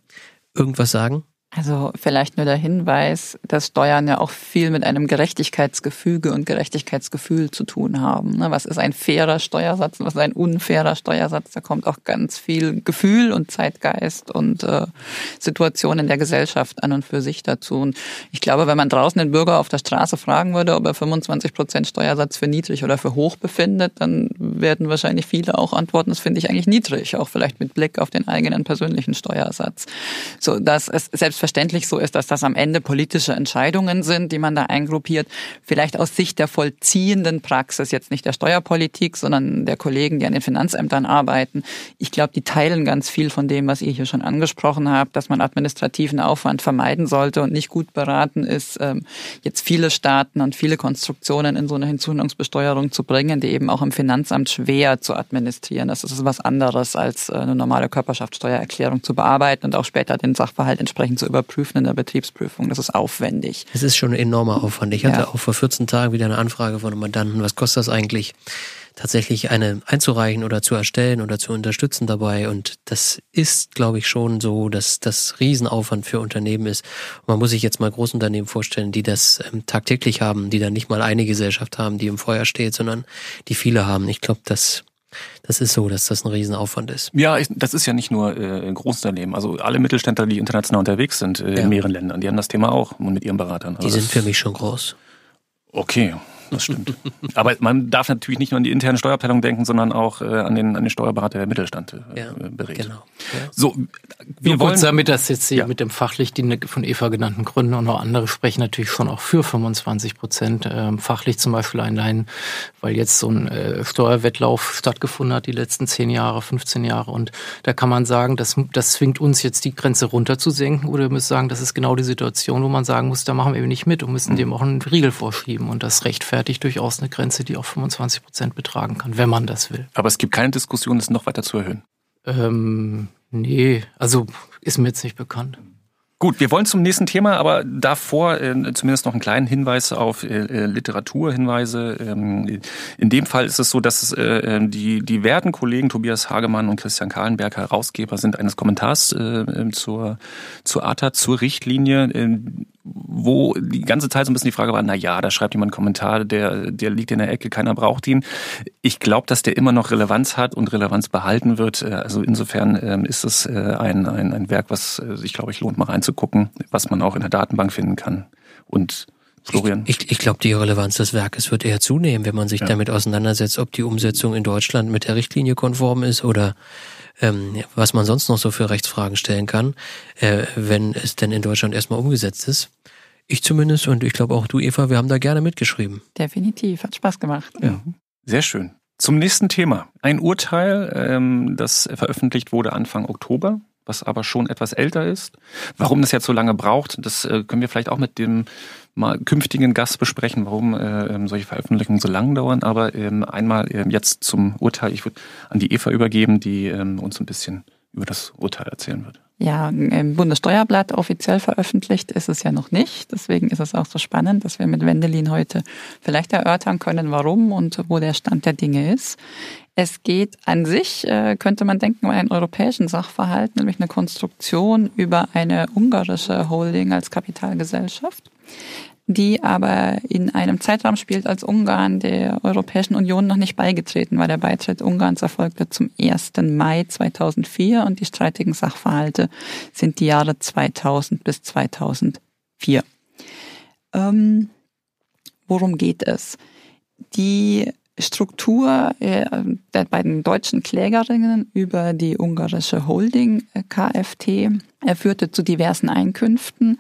irgendwas sagen? Also vielleicht nur der Hinweis, dass Steuern ja auch viel mit einem Gerechtigkeitsgefüge und Gerechtigkeitsgefühl zu tun haben. Ne? Was ist ein fairer Steuersatz, was ist ein unfairer Steuersatz? Da kommt auch ganz viel Gefühl und Zeitgeist und äh, Situation in der Gesellschaft an und für sich dazu. Und ich glaube, wenn man draußen den Bürger auf der Straße fragen würde, ob er 25 Prozent Steuersatz für niedrig oder für hoch befindet, dann werden wahrscheinlich viele auch antworten, das finde ich eigentlich niedrig, auch vielleicht mit Blick auf den eigenen persönlichen Steuersatz. So, dass es selbst selbstverständlich so ist, dass das am Ende politische Entscheidungen sind, die man da eingruppiert. Vielleicht aus Sicht der vollziehenden Praxis, jetzt nicht der Steuerpolitik, sondern der Kollegen, die an den Finanzämtern arbeiten. Ich glaube, die teilen ganz viel von dem, was ihr hier schon angesprochen habt, dass man administrativen Aufwand vermeiden sollte und nicht gut beraten ist, ähm, jetzt viele Staaten und viele Konstruktionen in so eine Hinzufügungsbesteuerung zu bringen, die eben auch im Finanzamt schwer zu administrieren. Das ist was anderes als äh, eine normale Körperschaftssteuererklärung zu bearbeiten und auch später den Sachverhalt entsprechend zu überprüfen in der Betriebsprüfung. Das ist aufwendig. Es ist schon ein enormer Aufwand. Ich hatte ja. auch vor 14 Tagen wieder eine Anfrage von einem Mandanten. Was kostet das eigentlich? tatsächlich eine einzureichen oder zu erstellen oder zu unterstützen dabei. Und das ist, glaube ich, schon so, dass das Riesenaufwand für Unternehmen ist. Und man muss sich jetzt mal Großunternehmen vorstellen, die das ähm, tagtäglich haben, die dann nicht mal eine Gesellschaft haben, die im Feuer steht, sondern die viele haben. Ich glaube, das das ist so, dass das ein Riesenaufwand ist. Ja, ich, das ist ja nicht nur äh, Großunternehmen. Also alle Mittelständler, die international unterwegs sind äh, ja. in mehreren Ländern, die haben das Thema auch mit ihren Beratern. Also die sind für mich schon groß. Okay, das stimmt. Aber man darf natürlich nicht nur an die interne Steuerabteilung denken, sondern auch äh, an, den, an den Steuerberater, der Mittelstand äh, ja, berät. Genau. Ja. So, wir wollen damit das jetzt hier ja. mit dem fachlich die von Eva genannten Gründen und noch andere sprechen natürlich schon auch für 25 Prozent. Ähm, fachlich zum Beispiel allein, weil jetzt so ein äh, Steuerwettlauf stattgefunden hat die letzten 10 Jahre, 15 Jahre und da kann man sagen, das, das zwingt uns jetzt die Grenze runterzusenken oder wir müssen sagen, das ist genau die Situation, wo man sagen muss, da machen wir eben nicht mit und müssen mhm. dem auch einen Riegel vorschieben und das rechtfertigt gegenwärtig durchaus eine Grenze, die auch 25 Prozent betragen kann, wenn man das will. Aber es gibt keine Diskussion, es noch weiter zu erhöhen. Ähm, nee, also ist mir jetzt nicht bekannt. Gut, wir wollen zum nächsten Thema, aber davor äh, zumindest noch einen kleinen Hinweis auf äh, äh Literaturhinweise. Ähm, in dem Fall ist es so, dass es, äh, äh die, die werten Kollegen Tobias Hagemann und Christian Kahlenberg Herausgeber sind eines Kommentars äh, ähm, zur, zur ATA, zur Richtlinie. Äh, wo die ganze Zeit so ein bisschen die Frage war, na ja, da schreibt jemand einen Kommentar, der, der liegt in der Ecke, keiner braucht ihn. Ich glaube, dass der immer noch Relevanz hat und Relevanz behalten wird. Äh, also insofern ähm, ist es äh, ein, ein, ein Werk, was sich, glaube ich, lohnt, mal reinzugucken, was man auch in der Datenbank finden kann. Und Florian? Ich, ich, ich glaube, die Relevanz des Werkes wird eher zunehmen, wenn man sich ja. damit auseinandersetzt, ob die Umsetzung in Deutschland mit der Richtlinie konform ist oder ähm, was man sonst noch so für Rechtsfragen stellen kann, äh, wenn es denn in Deutschland erstmal umgesetzt ist. Ich zumindest und ich glaube auch du, Eva, wir haben da gerne mitgeschrieben. Definitiv, hat Spaß gemacht. Ja. Sehr schön. Zum nächsten Thema. Ein Urteil, ähm, das veröffentlicht wurde Anfang Oktober, was aber schon etwas älter ist. Warum das jetzt so lange braucht, das äh, können wir vielleicht auch mit dem mal künftigen Gast besprechen, warum äh, ähm, solche Veröffentlichungen so lang dauern. Aber ähm, einmal äh, jetzt zum Urteil. Ich würde an die Eva übergeben, die ähm, uns ein bisschen über das Urteil erzählen wird. Ja, im Bundessteuerblatt offiziell veröffentlicht ist es ja noch nicht. Deswegen ist es auch so spannend, dass wir mit Wendelin heute vielleicht erörtern können, warum und wo der Stand der Dinge ist. Es geht an sich, äh, könnte man denken, um einen europäischen Sachverhalt, nämlich eine Konstruktion über eine ungarische Holding als Kapitalgesellschaft die aber in einem Zeitraum spielt, als Ungarn der Europäischen Union noch nicht beigetreten war. Der Beitritt Ungarns erfolgte zum 1. Mai 2004 und die streitigen Sachverhalte sind die Jahre 2000 bis 2004. Ähm, worum geht es? Die Struktur äh, der beiden deutschen Klägerinnen über die ungarische Holding äh, KFT führte zu diversen Einkünften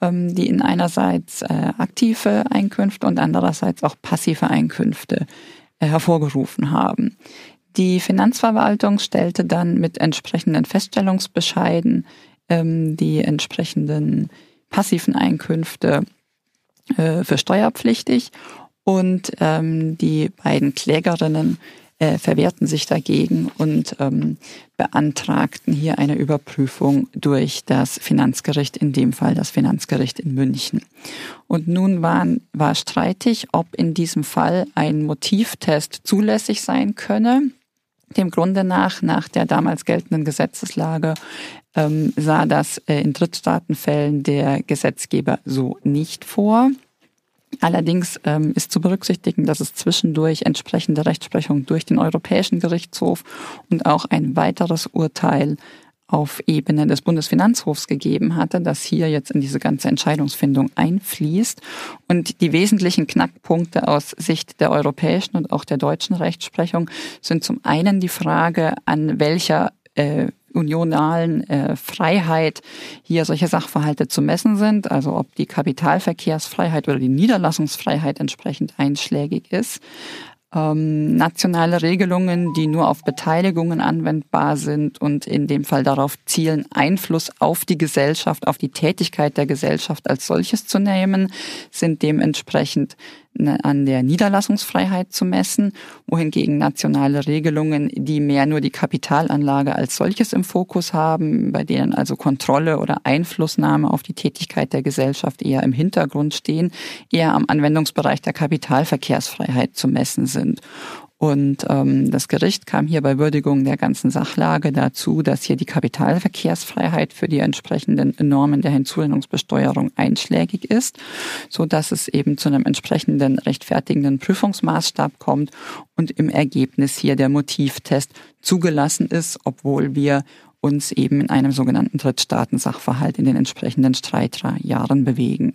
ähm, die in einerseits äh, aktive Einkünfte und andererseits auch passive Einkünfte äh, hervorgerufen haben. Die Finanzverwaltung stellte dann mit entsprechenden Feststellungsbescheiden ähm, die entsprechenden passiven Einkünfte äh, für steuerpflichtig und ähm, die beiden Klägerinnen äh, verwehrten sich dagegen und ähm, beantragten hier eine Überprüfung durch das Finanzgericht, in dem Fall das Finanzgericht in München. Und nun waren, war streitig, ob in diesem Fall ein Motivtest zulässig sein könne. Dem Grunde nach, nach der damals geltenden Gesetzeslage, ähm, sah das äh, in Drittstaatenfällen der Gesetzgeber so nicht vor. Allerdings ähm, ist zu berücksichtigen, dass es zwischendurch entsprechende Rechtsprechung durch den Europäischen Gerichtshof und auch ein weiteres Urteil auf Ebene des Bundesfinanzhofs gegeben hatte, das hier jetzt in diese ganze Entscheidungsfindung einfließt. Und die wesentlichen Knackpunkte aus Sicht der europäischen und auch der deutschen Rechtsprechung sind zum einen die Frage, an welcher äh, unionalen äh, Freiheit hier solche Sachverhalte zu messen sind, also ob die Kapitalverkehrsfreiheit oder die Niederlassungsfreiheit entsprechend einschlägig ist. Ähm, nationale Regelungen, die nur auf Beteiligungen anwendbar sind und in dem Fall darauf zielen, Einfluss auf die Gesellschaft, auf die Tätigkeit der Gesellschaft als solches zu nehmen, sind dementsprechend an der Niederlassungsfreiheit zu messen, wohingegen nationale Regelungen, die mehr nur die Kapitalanlage als solches im Fokus haben, bei denen also Kontrolle oder Einflussnahme auf die Tätigkeit der Gesellschaft eher im Hintergrund stehen, eher am Anwendungsbereich der Kapitalverkehrsfreiheit zu messen sind. Und ähm, das Gericht kam hier bei Würdigung der ganzen Sachlage dazu, dass hier die Kapitalverkehrsfreiheit für die entsprechenden Normen der Hinzurechnungsbesteuerung einschlägig ist, so dass es eben zu einem entsprechenden rechtfertigenden Prüfungsmaßstab kommt und im Ergebnis hier der Motivtest zugelassen ist, obwohl wir uns eben in einem sogenannten Drittstaatensachverhalt in den entsprechenden Streitjahren bewegen.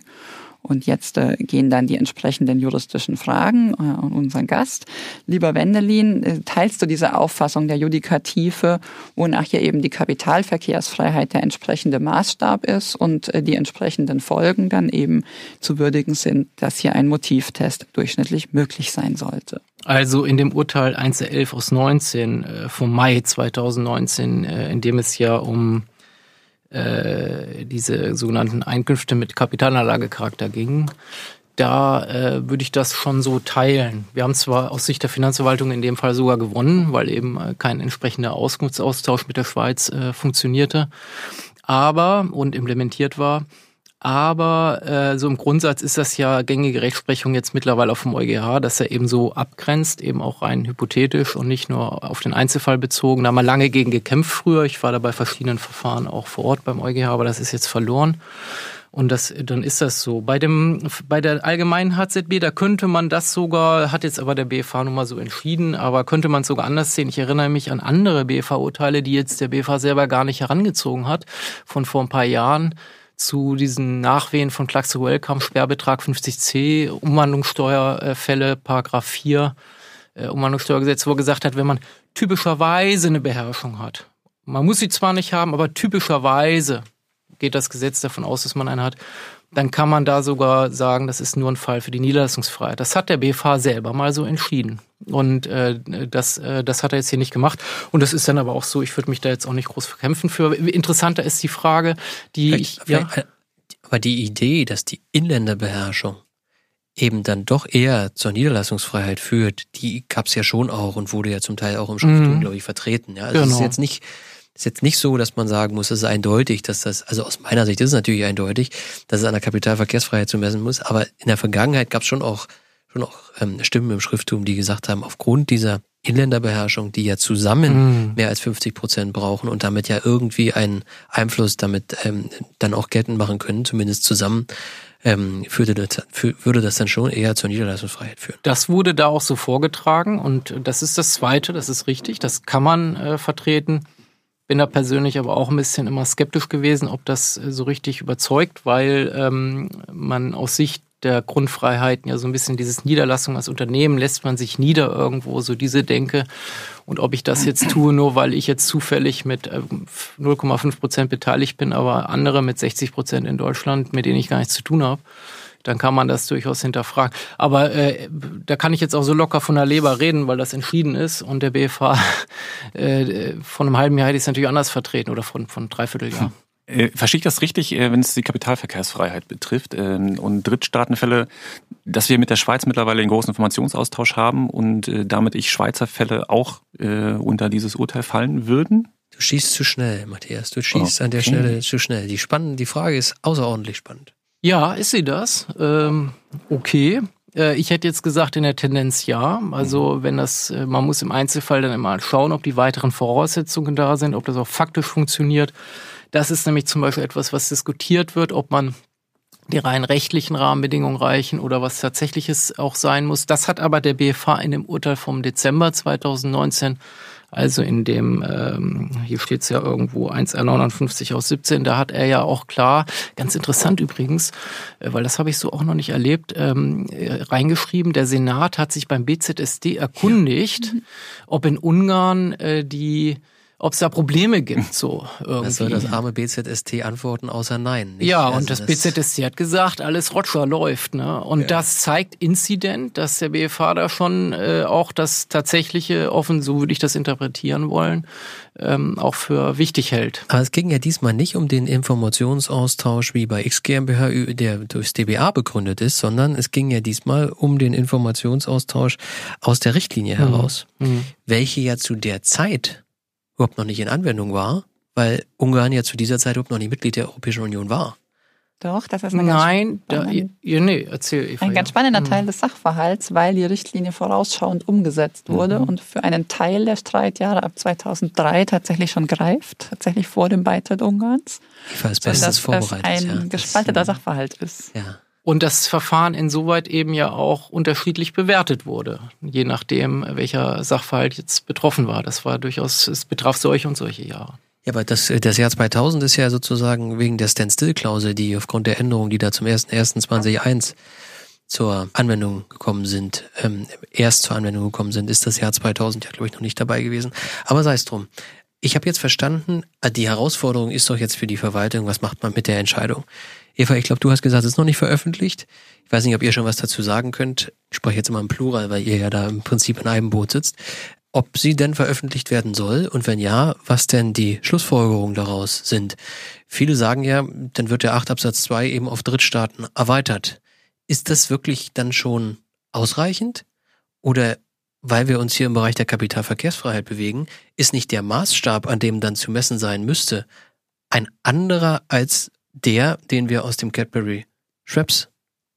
Und jetzt äh, gehen dann die entsprechenden juristischen Fragen äh, an unseren Gast. Lieber Wendelin, äh, teilst du diese Auffassung der Judikative, wonach hier eben die Kapitalverkehrsfreiheit der entsprechende Maßstab ist und äh, die entsprechenden Folgen dann eben zu würdigen sind, dass hier ein Motivtest durchschnittlich möglich sein sollte? Also in dem Urteil 1.11 aus 19 äh, vom Mai 2019, äh, in dem es ja um äh, diese sogenannten Einkünfte mit Kapitalanlagecharakter ging, da äh, würde ich das schon so teilen. Wir haben zwar aus Sicht der Finanzverwaltung in dem Fall sogar gewonnen, weil eben äh, kein entsprechender Auskunftsaustausch mit der Schweiz äh, funktionierte, aber und implementiert war. Aber äh, so im Grundsatz ist das ja gängige Rechtsprechung jetzt mittlerweile auf dem EuGH, dass er eben so abgrenzt, eben auch rein hypothetisch und nicht nur auf den Einzelfall bezogen. Da haben wir lange gegen gekämpft früher. Ich war da bei verschiedenen Verfahren auch vor Ort beim EuGH, aber das ist jetzt verloren. Und das, dann ist das so. Bei dem, bei der allgemeinen HZB, da könnte man das sogar, hat jetzt aber der BFH nun mal so entschieden, aber könnte man es sogar anders sehen. Ich erinnere mich an andere BFH-Urteile, die jetzt der BFH selber gar nicht herangezogen hat, von vor ein paar Jahren zu diesen Nachwehen von Klaxe Welcome, Sperrbetrag 50c, Umwandlungssteuerfälle, Paragraph 4, äh, Umwandlungssteuergesetz, wo er gesagt hat, wenn man typischerweise eine Beherrschung hat, man muss sie zwar nicht haben, aber typischerweise geht das Gesetz davon aus, dass man eine hat, dann kann man da sogar sagen, das ist nur ein Fall für die Niederlassungsfreiheit. Das hat der BFH selber mal so entschieden. Und äh, das, äh, das hat er jetzt hier nicht gemacht. Und das ist dann aber auch so, ich würde mich da jetzt auch nicht groß verkämpfen für. Interessanter ist die Frage, die vielleicht, ich. Ja. Aber die Idee, dass die Inländerbeherrschung eben dann doch eher zur Niederlassungsfreiheit führt, die gab's ja schon auch und wurde ja zum Teil auch im Schrifttum, mhm. glaube ich, vertreten. Ja, also genau. es ist genau. jetzt nicht ist jetzt nicht so, dass man sagen muss, es ist eindeutig, dass das, also aus meiner Sicht ist es natürlich eindeutig, dass es an der Kapitalverkehrsfreiheit zu messen muss, aber in der Vergangenheit gab es schon auch, schon auch ähm, Stimmen im Schrifttum, die gesagt haben, aufgrund dieser Inländerbeherrschung, die ja zusammen mm. mehr als 50 Prozent brauchen und damit ja irgendwie einen Einfluss damit ähm, dann auch geltend machen können, zumindest zusammen, ähm, würde, das, würde das dann schon eher zur Niederlassungsfreiheit führen. Das wurde da auch so vorgetragen und das ist das Zweite, das ist richtig, das kann man äh, vertreten. Bin da persönlich aber auch ein bisschen immer skeptisch gewesen, ob das äh, so richtig überzeugt, weil ähm, man aus Sicht der Grundfreiheiten ja so ein bisschen dieses Niederlassung als Unternehmen lässt man sich nieder irgendwo, so diese Denke. Und ob ich das jetzt tue, nur weil ich jetzt zufällig mit 0,5 äh, Prozent beteiligt bin, aber andere mit 60 Prozent in Deutschland, mit denen ich gar nichts zu tun habe, dann kann man das durchaus hinterfragen. Aber äh, da kann ich jetzt auch so locker von der Leber reden, weil das entschieden ist und der BFH äh, von einem halben Jahr hätte ich es natürlich anders vertreten oder von, von dreiviertel Jahr. Äh, verstehe ich das richtig, äh, wenn es die Kapitalverkehrsfreiheit betrifft ähm, und Drittstaatenfälle, dass wir mit der Schweiz mittlerweile einen großen Informationsaustausch haben und äh, damit ich Schweizer Fälle auch äh, unter dieses Urteil fallen würden? Du schießt zu schnell, Matthias. Du schießt okay. an der Stelle zu schnell. Die, spannend, die Frage ist außerordentlich spannend. Ja, ist sie das? Ähm, okay. Äh, ich hätte jetzt gesagt, in der Tendenz ja. Also wenn das, äh, man muss im Einzelfall dann immer schauen, ob die weiteren Voraussetzungen da sind, ob das auch faktisch funktioniert. Das ist nämlich zum Beispiel etwas, was diskutiert wird, ob man die rein rechtlichen Rahmenbedingungen reichen oder was tatsächliches auch sein muss. Das hat aber der BFH in dem Urteil vom Dezember 2019 also in dem, ähm, hier steht es ja irgendwo 1R59 aus 17, da hat er ja auch klar, ganz interessant übrigens, äh, weil das habe ich so auch noch nicht erlebt, ähm, äh, reingeschrieben, der Senat hat sich beim BZSD erkundigt, ja. ob in Ungarn äh, die ob es da Probleme gibt, so irgendwie. Das soll das arme BZST antworten, außer nein. Nicht? Ja, also und das, das, BZST hat gesagt, alles Roger läuft, ne? Und ja. das zeigt Inzident, dass der BFH da schon äh, auch das tatsächliche offen, so würde ich das interpretieren wollen, ähm, auch für wichtig hält. Aber es ging ja diesmal nicht um den Informationsaustausch wie bei X GmbH, der durchs DBA begründet ist, sondern es ging ja diesmal um den Informationsaustausch aus der Richtlinie mhm. heraus, mhm. welche ja zu der Zeit überhaupt noch nicht in Anwendung war, weil Ungarn ja zu dieser Zeit überhaupt noch nicht Mitglied der Europäischen Union war. Doch, das ist eine Nein, da, ja, nee, erzähl. Eva, ein ganz spannender ja. Teil des Sachverhalts, weil die Richtlinie vorausschauend umgesetzt wurde mhm. und für einen Teil der Streitjahre ab 2003 tatsächlich schon greift, tatsächlich vor dem Beitritt Ungarns. Ich weiß bestens vorbereitet. Dass ein ja. gespaltener Sachverhalt ist. Ja. Und das Verfahren insoweit eben ja auch unterschiedlich bewertet wurde, je nachdem, welcher Sachverhalt jetzt betroffen war. Das war durchaus, es betraf solche und solche Jahre. Ja, aber das, das Jahr 2000 ist ja sozusagen wegen der Standstill-Klausel, die aufgrund der Änderungen, die da zum 1.1.2001 zur Anwendung gekommen sind, ähm, erst zur Anwendung gekommen sind, ist das Jahr 2000 ja, glaube ich, noch nicht dabei gewesen. Aber sei es drum. Ich habe jetzt verstanden, äh, die Herausforderung ist doch jetzt für die Verwaltung, was macht man mit der Entscheidung? Eva, ich glaube, du hast gesagt, es ist noch nicht veröffentlicht. Ich weiß nicht, ob ihr schon was dazu sagen könnt. Ich spreche jetzt immer im Plural, weil ihr ja da im Prinzip in einem Boot sitzt. Ob sie denn veröffentlicht werden soll und wenn ja, was denn die Schlussfolgerungen daraus sind. Viele sagen ja, dann wird der 8 Absatz 2 eben auf Drittstaaten erweitert. Ist das wirklich dann schon ausreichend? Oder weil wir uns hier im Bereich der Kapitalverkehrsfreiheit bewegen, ist nicht der Maßstab, an dem dann zu messen sein müsste, ein anderer als der, den wir aus dem Cadbury Schweppes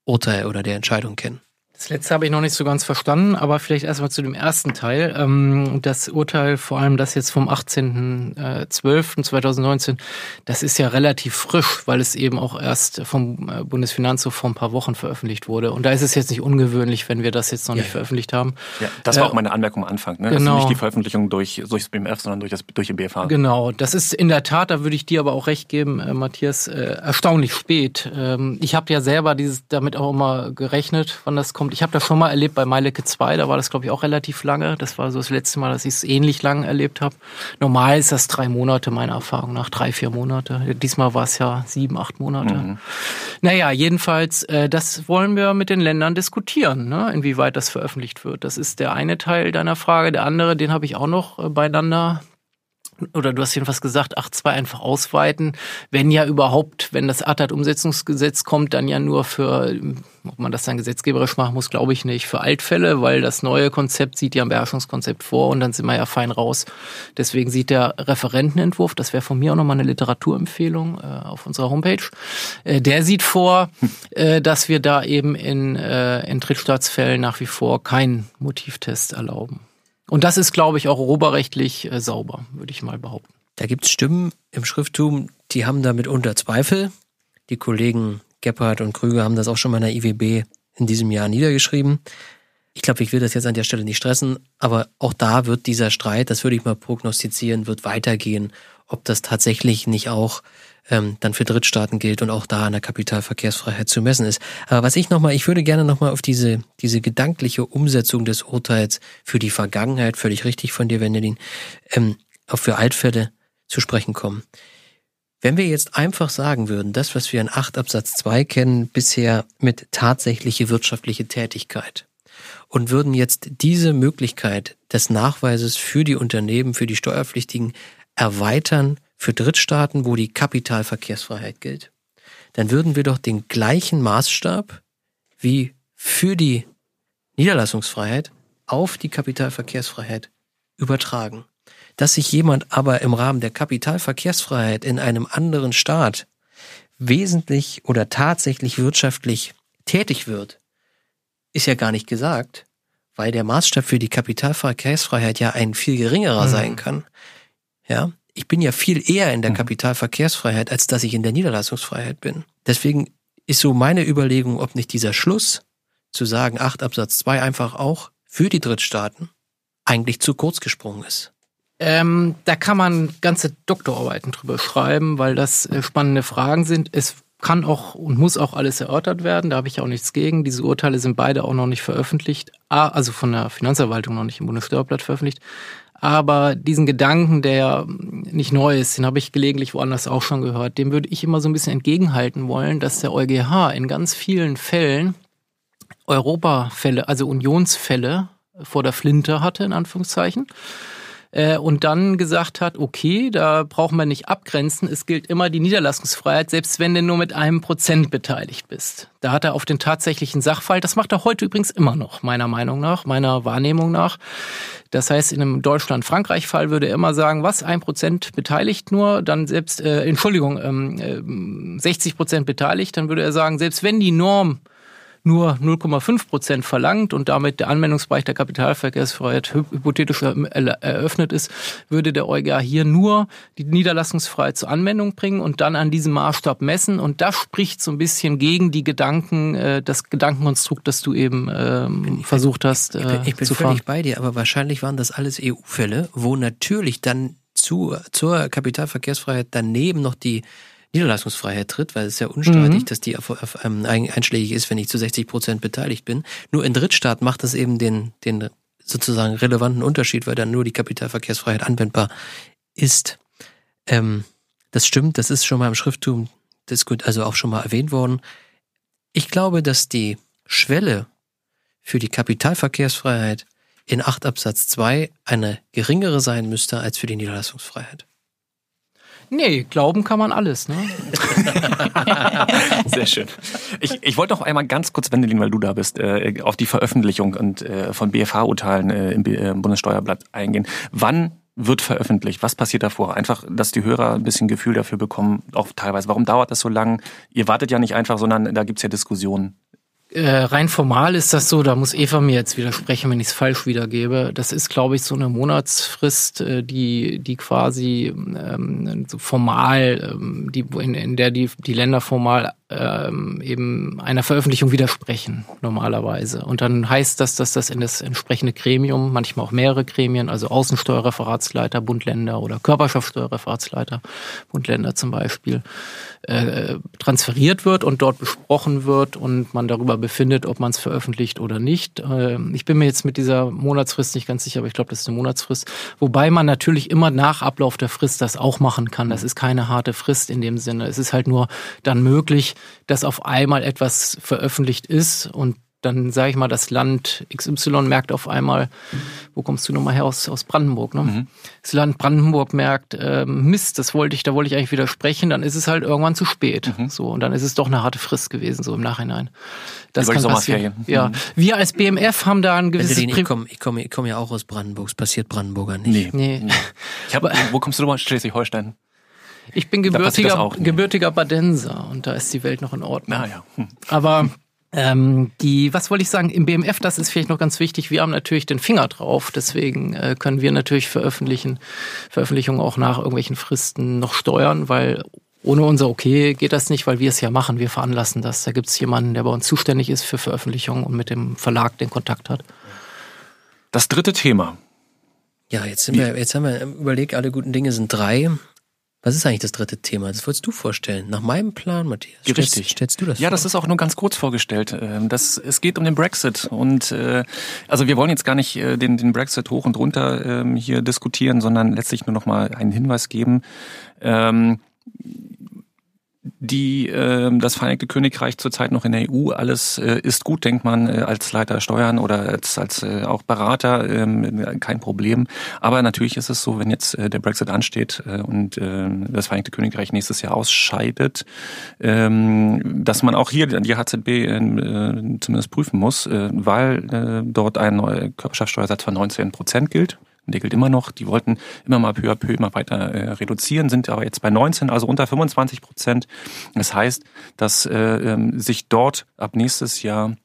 Urteil oder der Entscheidung kennen. Das letzte habe ich noch nicht so ganz verstanden, aber vielleicht erstmal zu dem ersten Teil. Ähm, das Urteil, vor allem das jetzt vom 18.12.2019, das ist ja relativ frisch, weil es eben auch erst vom äh, Bundesfinanzhof vor ein paar Wochen veröffentlicht wurde. Und da ist es jetzt nicht ungewöhnlich, wenn wir das jetzt noch nicht ja. veröffentlicht haben. Ja, das war äh, auch meine Anmerkung am Anfang. Ne? Genau. Also nicht die Veröffentlichung durch, durch das BMF, sondern durch, das, durch den BFH. Genau, das ist in der Tat, da würde ich dir aber auch recht geben, äh, Matthias, äh, erstaunlich spät. Ähm, ich habe ja selber dieses damit auch immer gerechnet, wann das kommt kommt. Ich habe das schon mal erlebt bei Meilecke 2, da war das, glaube ich, auch relativ lange. Das war so das letzte Mal, dass ich es ähnlich lang erlebt habe. Normal ist das drei Monate, meiner Erfahrung nach, drei, vier Monate. Diesmal war es ja sieben, acht Monate. Mhm. Naja, jedenfalls, äh, das wollen wir mit den Ländern diskutieren, ne? inwieweit das veröffentlicht wird. Das ist der eine Teil deiner Frage. Der andere, den habe ich auch noch äh, beieinander oder du hast jedenfalls gesagt, 8.2 einfach ausweiten. Wenn ja überhaupt, wenn das ATAT-Umsetzungsgesetz kommt, dann ja nur für, ob man das dann gesetzgeberisch machen muss, glaube ich nicht, für Altfälle, weil das neue Konzept sieht ja ein Beherrschungskonzept vor und dann sind wir ja fein raus. Deswegen sieht der Referentenentwurf, das wäre von mir auch nochmal eine Literaturempfehlung äh, auf unserer Homepage, äh, der sieht vor, äh, dass wir da eben in, äh, in Drittstaatsfällen nach wie vor keinen Motivtest erlauben. Und das ist, glaube ich, auch oberrechtlich äh, sauber, würde ich mal behaupten. Da gibt es Stimmen im Schrifttum, die haben damit unter Zweifel. Die Kollegen Gebhardt und Krüger haben das auch schon mal in der IWB in diesem Jahr niedergeschrieben. Ich glaube, ich will das jetzt an der Stelle nicht stressen, aber auch da wird dieser Streit, das würde ich mal prognostizieren, wird weitergehen, ob das tatsächlich nicht auch ähm, dann für Drittstaaten gilt und auch da an der Kapitalverkehrsfreiheit zu messen ist. Aber was ich nochmal, ich würde gerne nochmal auf diese, diese gedankliche Umsetzung des Urteils für die Vergangenheit, völlig richtig von dir, Wendelin, ähm, auch für Altfälle zu sprechen kommen. Wenn wir jetzt einfach sagen würden, das, was wir in 8 Absatz 2 kennen, bisher mit tatsächliche wirtschaftliche Tätigkeit und würden jetzt diese Möglichkeit des Nachweises für die Unternehmen, für die Steuerpflichtigen erweitern für Drittstaaten, wo die Kapitalverkehrsfreiheit gilt, dann würden wir doch den gleichen Maßstab wie für die Niederlassungsfreiheit auf die Kapitalverkehrsfreiheit übertragen. Dass sich jemand aber im Rahmen der Kapitalverkehrsfreiheit in einem anderen Staat wesentlich oder tatsächlich wirtschaftlich tätig wird, ist ja gar nicht gesagt, weil der Maßstab für die Kapitalverkehrsfreiheit ja ein viel geringerer mhm. sein kann. Ja, ich bin ja viel eher in der mhm. Kapitalverkehrsfreiheit, als dass ich in der Niederlassungsfreiheit bin. Deswegen ist so meine Überlegung, ob nicht dieser Schluss zu sagen, 8 Absatz 2 einfach auch für die Drittstaaten eigentlich zu kurz gesprungen ist. Ähm, da kann man ganze Doktorarbeiten drüber schreiben, weil das äh, spannende Fragen sind. Es kann auch und muss auch alles erörtert werden. Da habe ich auch nichts gegen. Diese Urteile sind beide auch noch nicht veröffentlicht, also von der Finanzverwaltung noch nicht im Bundessteuerblatt veröffentlicht. Aber diesen Gedanken, der nicht neu ist, den habe ich gelegentlich woanders auch schon gehört, dem würde ich immer so ein bisschen entgegenhalten wollen, dass der EuGH in ganz vielen Fällen Europafälle, also Unionsfälle vor der Flinte hatte, in Anführungszeichen äh, und dann gesagt hat, okay, da brauchen wir nicht abgrenzen, es gilt immer die Niederlassungsfreiheit, selbst wenn du nur mit einem Prozent beteiligt bist. Da hat er auf den tatsächlichen Sachfall, das macht er heute übrigens immer noch, meiner Meinung nach, meiner Wahrnehmung nach. Das heißt, in einem Deutschland-Frankreich-Fall würde er immer sagen, was, ein Prozent beteiligt nur, dann selbst, äh, Entschuldigung, ähm, äh, 60 Prozent beteiligt, dann würde er sagen, selbst wenn die Norm nur 0,5 Prozent verlangt und damit der Anwendungsbereich der Kapitalverkehrsfreiheit hypothetisch eröffnet ist, würde der EuGH hier nur die Niederlassungsfreiheit zur Anwendung bringen und dann an diesem Maßstab messen. Und das spricht so ein bisschen gegen die Gedanken, äh, das Gedankenkonstrukt, das du eben ähm, versucht hast äh, ich bin, ich bin zu völlig bei dir, aber wahrscheinlich waren das alles EU-Fälle, wo natürlich dann zu, zur Kapitalverkehrsfreiheit daneben noch die Niederlassungsfreiheit tritt, weil es ja unstreitig, mhm. dass die ähm, einschlägig ist, wenn ich zu 60 Prozent beteiligt bin. Nur in Drittstaat macht das eben den, den sozusagen relevanten Unterschied, weil dann nur die Kapitalverkehrsfreiheit anwendbar ist. Ähm, das stimmt, das ist schon mal im Schrifttum diskut, also auch schon mal erwähnt worden. Ich glaube, dass die Schwelle für die Kapitalverkehrsfreiheit in 8 Absatz 2 eine geringere sein müsste als für die Niederlassungsfreiheit. Nee, glauben kann man alles, ne? Sehr schön. Ich, ich wollte noch einmal ganz kurz, Wendelin, weil du da bist, äh, auf die Veröffentlichung und äh, von BFH-Urteilen äh, im, äh, im Bundessteuerblatt eingehen. Wann wird veröffentlicht? Was passiert davor? Einfach, dass die Hörer ein bisschen Gefühl dafür bekommen, auch teilweise, warum dauert das so lang? Ihr wartet ja nicht einfach, sondern da gibt's ja Diskussionen. Äh, rein formal ist das so, da muss Eva mir jetzt widersprechen, wenn ich es falsch wiedergebe. Das ist, glaube ich, so eine Monatsfrist, äh, die, die quasi ähm, so formal, ähm, die, in, in der die, die Länder formal ähm, eben einer Veröffentlichung widersprechen, normalerweise. Und dann heißt das, dass das in das entsprechende Gremium, manchmal auch mehrere Gremien, also Außensteuerreferatsleiter, Bundländer oder Körperschaftssteuerreferatsleiter, Bundländer zum Beispiel, äh, transferiert wird und dort besprochen wird und man darüber befindet, ob man es veröffentlicht oder nicht. Äh, ich bin mir jetzt mit dieser Monatsfrist nicht ganz sicher, aber ich glaube, das ist eine Monatsfrist. Wobei man natürlich immer nach Ablauf der Frist das auch machen kann. Das ist keine harte Frist in dem Sinne. Es ist halt nur dann möglich, dass auf einmal etwas veröffentlicht ist und dann sage ich mal, das Land XY merkt auf einmal, wo kommst du nochmal her aus, aus Brandenburg, ne? Mhm. Das Land Brandenburg merkt, äh, Mist, das wollte ich, da wollte ich eigentlich widersprechen, dann ist es halt irgendwann zu spät. Mhm. So, und dann ist es doch eine harte Frist gewesen, so im Nachhinein. Das kann passieren. Mhm. Ja. Wir als BMF haben da ein gewisses ich komme ich komm, ich komm ja auch aus Brandenburg, es passiert Brandenburger nicht. Nee. nee. Ich hab, wo kommst du nochmal? Schleswig-Holstein? Ich bin gebürtiger, gebürtiger Badenser und da ist die Welt noch in Ordnung. Ah, ja. Hm. Aber ähm, die, was wollte ich sagen, im BMF, das ist vielleicht noch ganz wichtig, wir haben natürlich den Finger drauf, deswegen äh, können wir natürlich veröffentlichen, Veröffentlichungen auch nach irgendwelchen Fristen noch steuern, weil ohne unser Okay geht das nicht, weil wir es ja machen, wir veranlassen das. Da gibt es jemanden, der bei uns zuständig ist für Veröffentlichungen und mit dem Verlag den Kontakt hat. Das dritte Thema. Ja, jetzt, sind wir, jetzt haben wir überlegt, alle guten Dinge sind drei. Was ist eigentlich das dritte Thema? Das wolltest du vorstellen. Nach meinem Plan, Matthias. Stellst, Richtig. Stellst du das Ja, vor? das ist auch nur ganz kurz vorgestellt. Ähm, das, es geht um den Brexit. Und äh, also wir wollen jetzt gar nicht äh, den, den Brexit hoch und runter ähm, hier diskutieren, sondern letztlich nur noch mal einen Hinweis geben. Ähm, die äh, das Vereinigte Königreich zurzeit noch in der EU. Alles äh, ist gut, denkt man äh, als Leiter Steuern oder als, als äh, auch Berater, äh, kein Problem. Aber natürlich ist es so, wenn jetzt äh, der Brexit ansteht äh, und äh, das Vereinigte Königreich nächstes Jahr ausscheidet, äh, dass man auch hier die HZB äh, zumindest prüfen muss, äh, weil äh, dort ein neuer Körperschaftssteuersatz von 19 Prozent gilt der gilt immer noch. Die wollten immer mal peu à peu immer weiter äh, reduzieren, sind aber jetzt bei 19, also unter 25 Prozent. Das heißt, dass äh, ähm, sich dort ab nächstes Jahr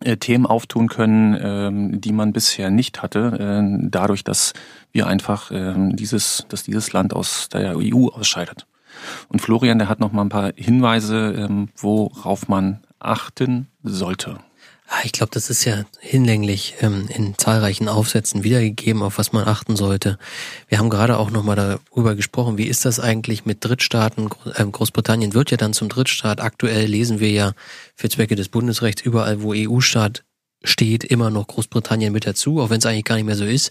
äh, Themen auftun können, ähm, die man bisher nicht hatte, äh, dadurch, dass wir einfach äh, dieses, dass dieses Land aus der EU ausscheidet. Und Florian, der hat noch mal ein paar Hinweise, ähm, worauf man achten sollte. Ah, ich glaube, das ist ja hinlänglich ähm, in zahlreichen Aufsätzen wiedergegeben, auf was man achten sollte. Wir haben gerade auch nochmal darüber gesprochen, wie ist das eigentlich mit Drittstaaten? Ähm, Großbritannien wird ja dann zum Drittstaat. Aktuell lesen wir ja für Zwecke des Bundesrechts überall, wo EU-Staat steht immer noch Großbritannien mit dazu, auch wenn es eigentlich gar nicht mehr so ist.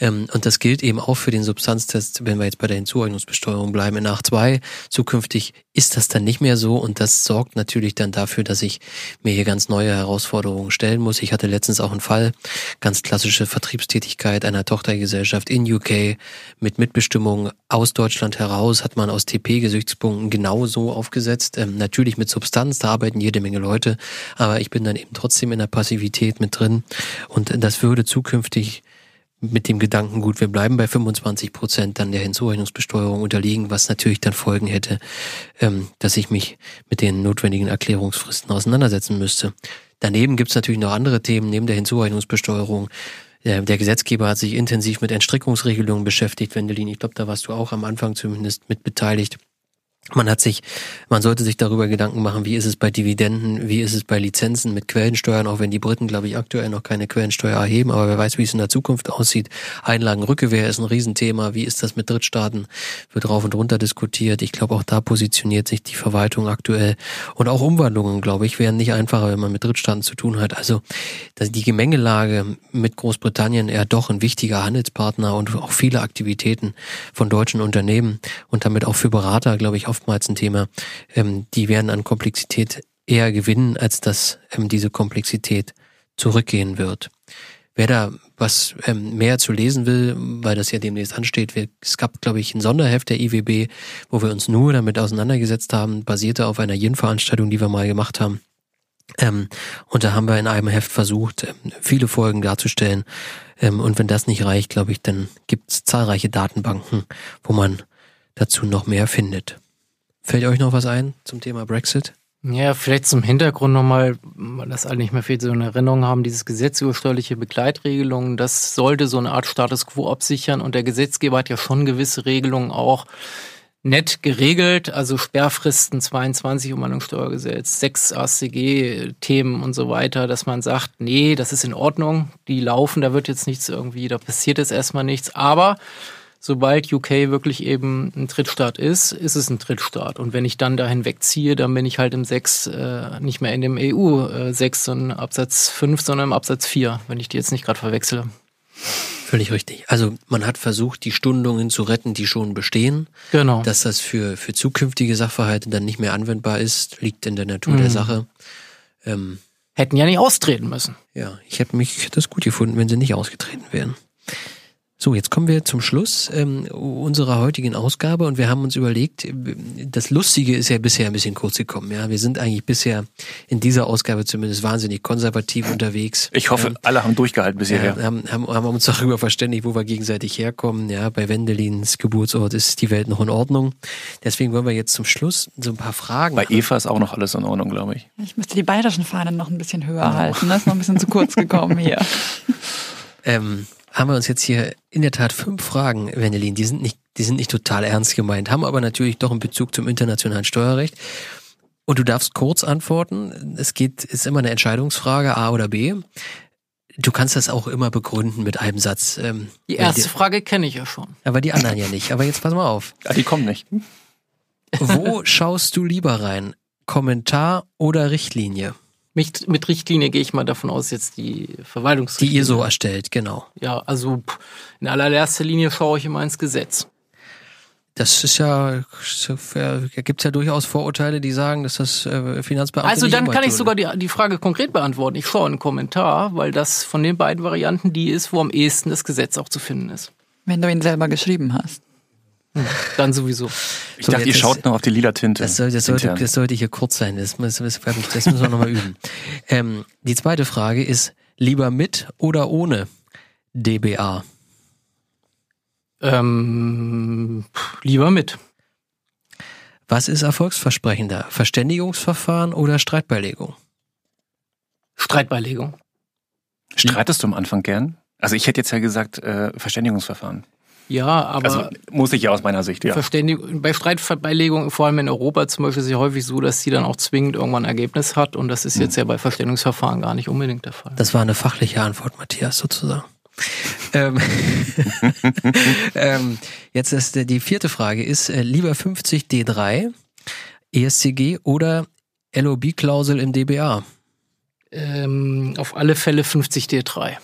Ähm, und das gilt eben auch für den Substanztest, wenn wir jetzt bei der Hinzueignungsbesteuerung bleiben in 8.2. Zukünftig ist das dann nicht mehr so und das sorgt natürlich dann dafür, dass ich mir hier ganz neue Herausforderungen stellen muss. Ich hatte letztens auch einen Fall, ganz klassische Vertriebstätigkeit einer Tochtergesellschaft in UK mit Mitbestimmung aus Deutschland heraus, hat man aus TP-Gesichtspunkten genau so aufgesetzt. Ähm, natürlich mit Substanz, da arbeiten jede Menge Leute, aber ich bin dann eben trotzdem in der Passivität Flexibilität mit drin. Und das würde zukünftig mit dem Gedanken, gut, wir bleiben bei 25 Prozent dann der Hinzurechnungsbesteuerung unterliegen, was natürlich dann Folgen hätte, ähm, dass ich mich mit den notwendigen Erklärungsfristen auseinandersetzen müsste. Daneben gibt es natürlich noch andere Themen neben der Hinzurechnungsbesteuerung. Der Gesetzgeber hat sich intensiv mit Entstrickungsregelungen beschäftigt, Wendelin. Ich glaube, da warst du auch am Anfang zumindest mit beteiligt. Man hat sich, man sollte sich darüber Gedanken machen, wie ist es bei Dividenden, wie ist es bei Lizenzen mit Quellensteuern, auch wenn die Briten, glaube ich, aktuell noch keine Quellensteuer erheben, aber wer weiß, wie es in der Zukunft aussieht. Einlagenrückgewehr ist ein Riesenthema. Wie ist das mit Drittstaaten? Wird rauf und runter diskutiert. Ich glaube, auch da positioniert sich die Verwaltung aktuell. Und auch Umwandlungen, glaube ich, wären nicht einfacher, wenn man mit Drittstaaten zu tun hat. Also die Gemengelage mit Großbritannien eher doch ein wichtiger Handelspartner und auch viele Aktivitäten von deutschen Unternehmen und damit auch für Berater, glaube ich, auch oftmals ein Thema, ähm, die werden an Komplexität eher gewinnen, als dass ähm, diese Komplexität zurückgehen wird. Wer da was ähm, mehr zu lesen will, weil das ja demnächst ansteht, wir, es gab, glaube ich, ein Sonderheft der IWB, wo wir uns nur damit auseinandergesetzt haben, basierte auf einer Yin-Veranstaltung, die wir mal gemacht haben. Ähm, und da haben wir in einem Heft versucht, ähm, viele Folgen darzustellen. Ähm, und wenn das nicht reicht, glaube ich, dann gibt es zahlreiche Datenbanken, wo man dazu noch mehr findet. Fällt euch noch was ein zum Thema Brexit? Ja, vielleicht zum Hintergrund nochmal, weil das alle nicht mehr viel so in Erinnerung haben, dieses Gesetz über steuerliche Begleitregelungen, das sollte so eine Art Status quo absichern und der Gesetzgeber hat ja schon gewisse Regelungen auch nett geregelt, also Sperrfristen 22 Umwandlungssteuergesetz, 6 ASCG-Themen und so weiter, dass man sagt, nee, das ist in Ordnung, die laufen, da wird jetzt nichts irgendwie, da passiert jetzt erstmal nichts, aber sobald UK wirklich eben ein Drittstaat ist, ist es ein Drittstaat. Und wenn ich dann dahin wegziehe, dann bin ich halt im 6 äh, nicht mehr in dem EU äh, 6, sondern Absatz 5, sondern im Absatz 4, wenn ich die jetzt nicht gerade verwechsle. Völlig richtig. Also man hat versucht, die Stundungen zu retten, die schon bestehen. Genau. Dass das für, für zukünftige Sachverhalte dann nicht mehr anwendbar ist, liegt in der Natur mhm. der Sache. Ähm, Hätten ja nicht austreten müssen. Ja, ich hätte mich ich hätte das gut gefunden, wenn sie nicht ausgetreten wären. So, jetzt kommen wir zum Schluss ähm, unserer heutigen Ausgabe und wir haben uns überlegt, das Lustige ist ja bisher ein bisschen kurz gekommen. Ja, wir sind eigentlich bisher in dieser Ausgabe zumindest wahnsinnig konservativ unterwegs. Ich hoffe, ähm, alle haben durchgehalten bisher. Ja, haben, haben, haben uns darüber verständigt, wo wir gegenseitig herkommen. Ja, bei Wendelins Geburtsort ist die Welt noch in Ordnung. Deswegen wollen wir jetzt zum Schluss so ein paar Fragen. Bei Eva ist auch noch alles in Ordnung, glaube ich. Ich müsste die bayerischen Fahnen noch ein bisschen höher oh. halten. Das ist noch ein bisschen zu kurz gekommen hier. ähm, haben wir uns jetzt hier in der Tat fünf Fragen, Wendelin. Die sind nicht, die sind nicht total ernst gemeint, haben aber natürlich doch einen Bezug zum internationalen Steuerrecht. Und du darfst kurz antworten. Es geht, ist immer eine Entscheidungsfrage, A oder B. Du kannst das auch immer begründen mit einem Satz. Ähm, die erste die, Frage kenne ich ja schon. Aber die anderen ja nicht. Aber jetzt pass mal auf. Ja, die kommen nicht. Wo schaust du lieber rein? Kommentar oder Richtlinie? Mit, mit Richtlinie gehe ich mal davon aus, jetzt die Verwaltungsrichtlinie. Die ihr so erstellt, genau. Ja, also in allererster Linie schaue ich immer ins Gesetz. Das ist ja, gibt es ja durchaus Vorurteile, die sagen, dass das äh, Finanzbeamte Also dann kann ich sogar die, die Frage konkret beantworten. Ich schaue einen Kommentar, weil das von den beiden Varianten die ist, wo am ehesten das Gesetz auch zu finden ist. Wenn du ihn selber geschrieben hast. Dann sowieso. Ich So, dachte, ihr schaut noch auf die lila Tinte. Das, soll, das, sollte, das sollte hier kurz sein. Das, muss, das, das müssen wir nochmal üben. Ähm, die zweite Frage ist, lieber mit oder ohne DBA? Ähm, lieber mit. Was ist erfolgsversprechender? Verständigungsverfahren oder Streitbeilegung? Streitbeilegung. Streitest du am Anfang gern? Also ich hätte jetzt ja gesagt, äh, Verständigungsverfahren. Ja, aber Also muss ich ja aus meiner Sicht, ja. Verständigung, bei Streitbeilegung, vor allem in Europa zum Beispiel, ist es ja häufig so, dass sie dann auch zwingend irgendwann ein Ergebnis hat und das ist jetzt ja bei Verständigungsverfahren gar nicht unbedingt der Fall. Das war eine fachliche Antwort, Matthias, sozusagen. ähm, ähm, jetzt ist die vierte Frage ist, äh, lieber 50 D3, ESCG oder LOB-Klausel im DBA? Ähm, auf alle Fälle 50 D3.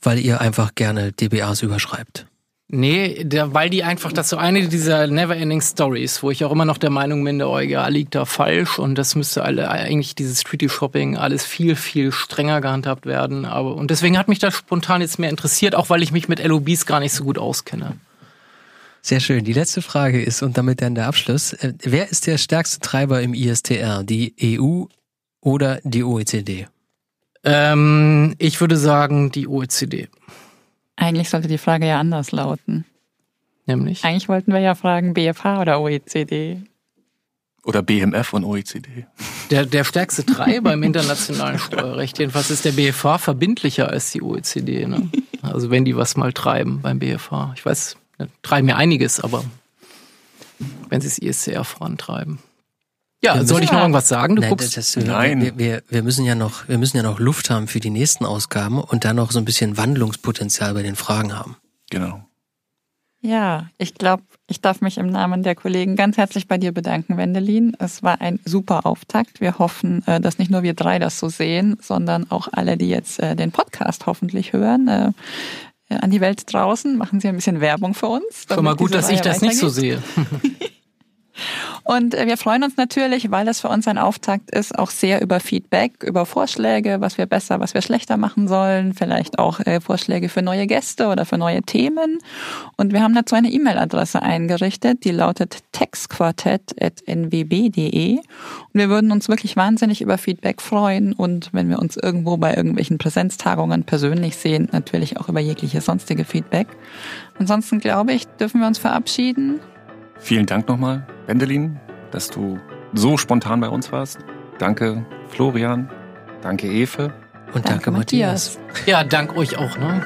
Weil ihr einfach gerne DBAs überschreibt. Nee, der, weil die einfach, das so eine dieser Never-Ending Stories, wo ich auch immer noch der Meinung bin, der EuGH liegt da falsch und das müsste alle, eigentlich dieses Treaty Shopping alles viel, viel strenger gehandhabt werden. Aber, und deswegen hat mich das spontan jetzt mehr interessiert, auch weil ich mich mit LOBs gar nicht so gut auskenne. Sehr schön. Die letzte Frage ist, und damit dann der Abschluss, äh, wer ist der stärkste Treiber im ISTR? Die EU oder die OECD? Ähm, ich würde sagen, die OECD. Eigentlich sollte die Frage ja anders lauten. Nämlich. Eigentlich wollten wir ja fragen, BFH oder OECD. Oder BMF und OECD. Der, der stärkste Treiber im internationalen Steuerrecht, jedenfalls ist der BFH verbindlicher als die OECD. Ne? Also wenn die was mal treiben beim BFH. Ich weiß, ne, treiben ja einiges, aber wenn sie das ISCR vorantreiben. Ja, Wir soll ich noch irgendwas sagen? Du Nein, guckst. das, das, Nein. Wir, wir, wir müssen ja noch, wir müssen ja noch Luft haben für die nächsten Ausgaben und dann noch so ein bisschen Wandlungspotenzial bei den Fragen haben. Genau. Ja, ich glaube, ich darf mich im Namen der Kollegen ganz herzlich bei dir bedanken, Wendelin. Es war ein super Auftakt. Wir hoffen, äh, dass nicht nur wir drei das so sehen, sondern auch alle, die jetzt äh, den Podcast hoffentlich hören. äh, An die Welt draußen machen Sie ein bisschen Werbung für uns. Schon mal gut, dass ich das nicht so sehe. Und äh, wir freuen uns natürlich, weil das für uns ein Auftakt ist, auch sehr über Feedback, über Vorschläge, was wir besser, was wir schlechter machen sollen, vielleicht auch äh, Vorschläge für neue Gäste oder für neue Themen. Und wir haben dazu eine E-Mail-Adresse eingerichtet, die lautet textquartett.nwb.de. Und wir würden uns wirklich wahnsinnig über Feedback freuen und wenn wir uns irgendwo bei irgendwelchen Präsenztagungen persönlich sehen, natürlich auch über jegliche sonstige Feedback. Ansonsten glaube ich, dürfen wir uns verabschieden. Vielen Dank nochmal, Wendelin, dass du so spontan bei uns warst. Danke, Florian. Danke, Efe. Und danke, Danke, Matthias. Matthias. Ja, dank euch auch. Ne?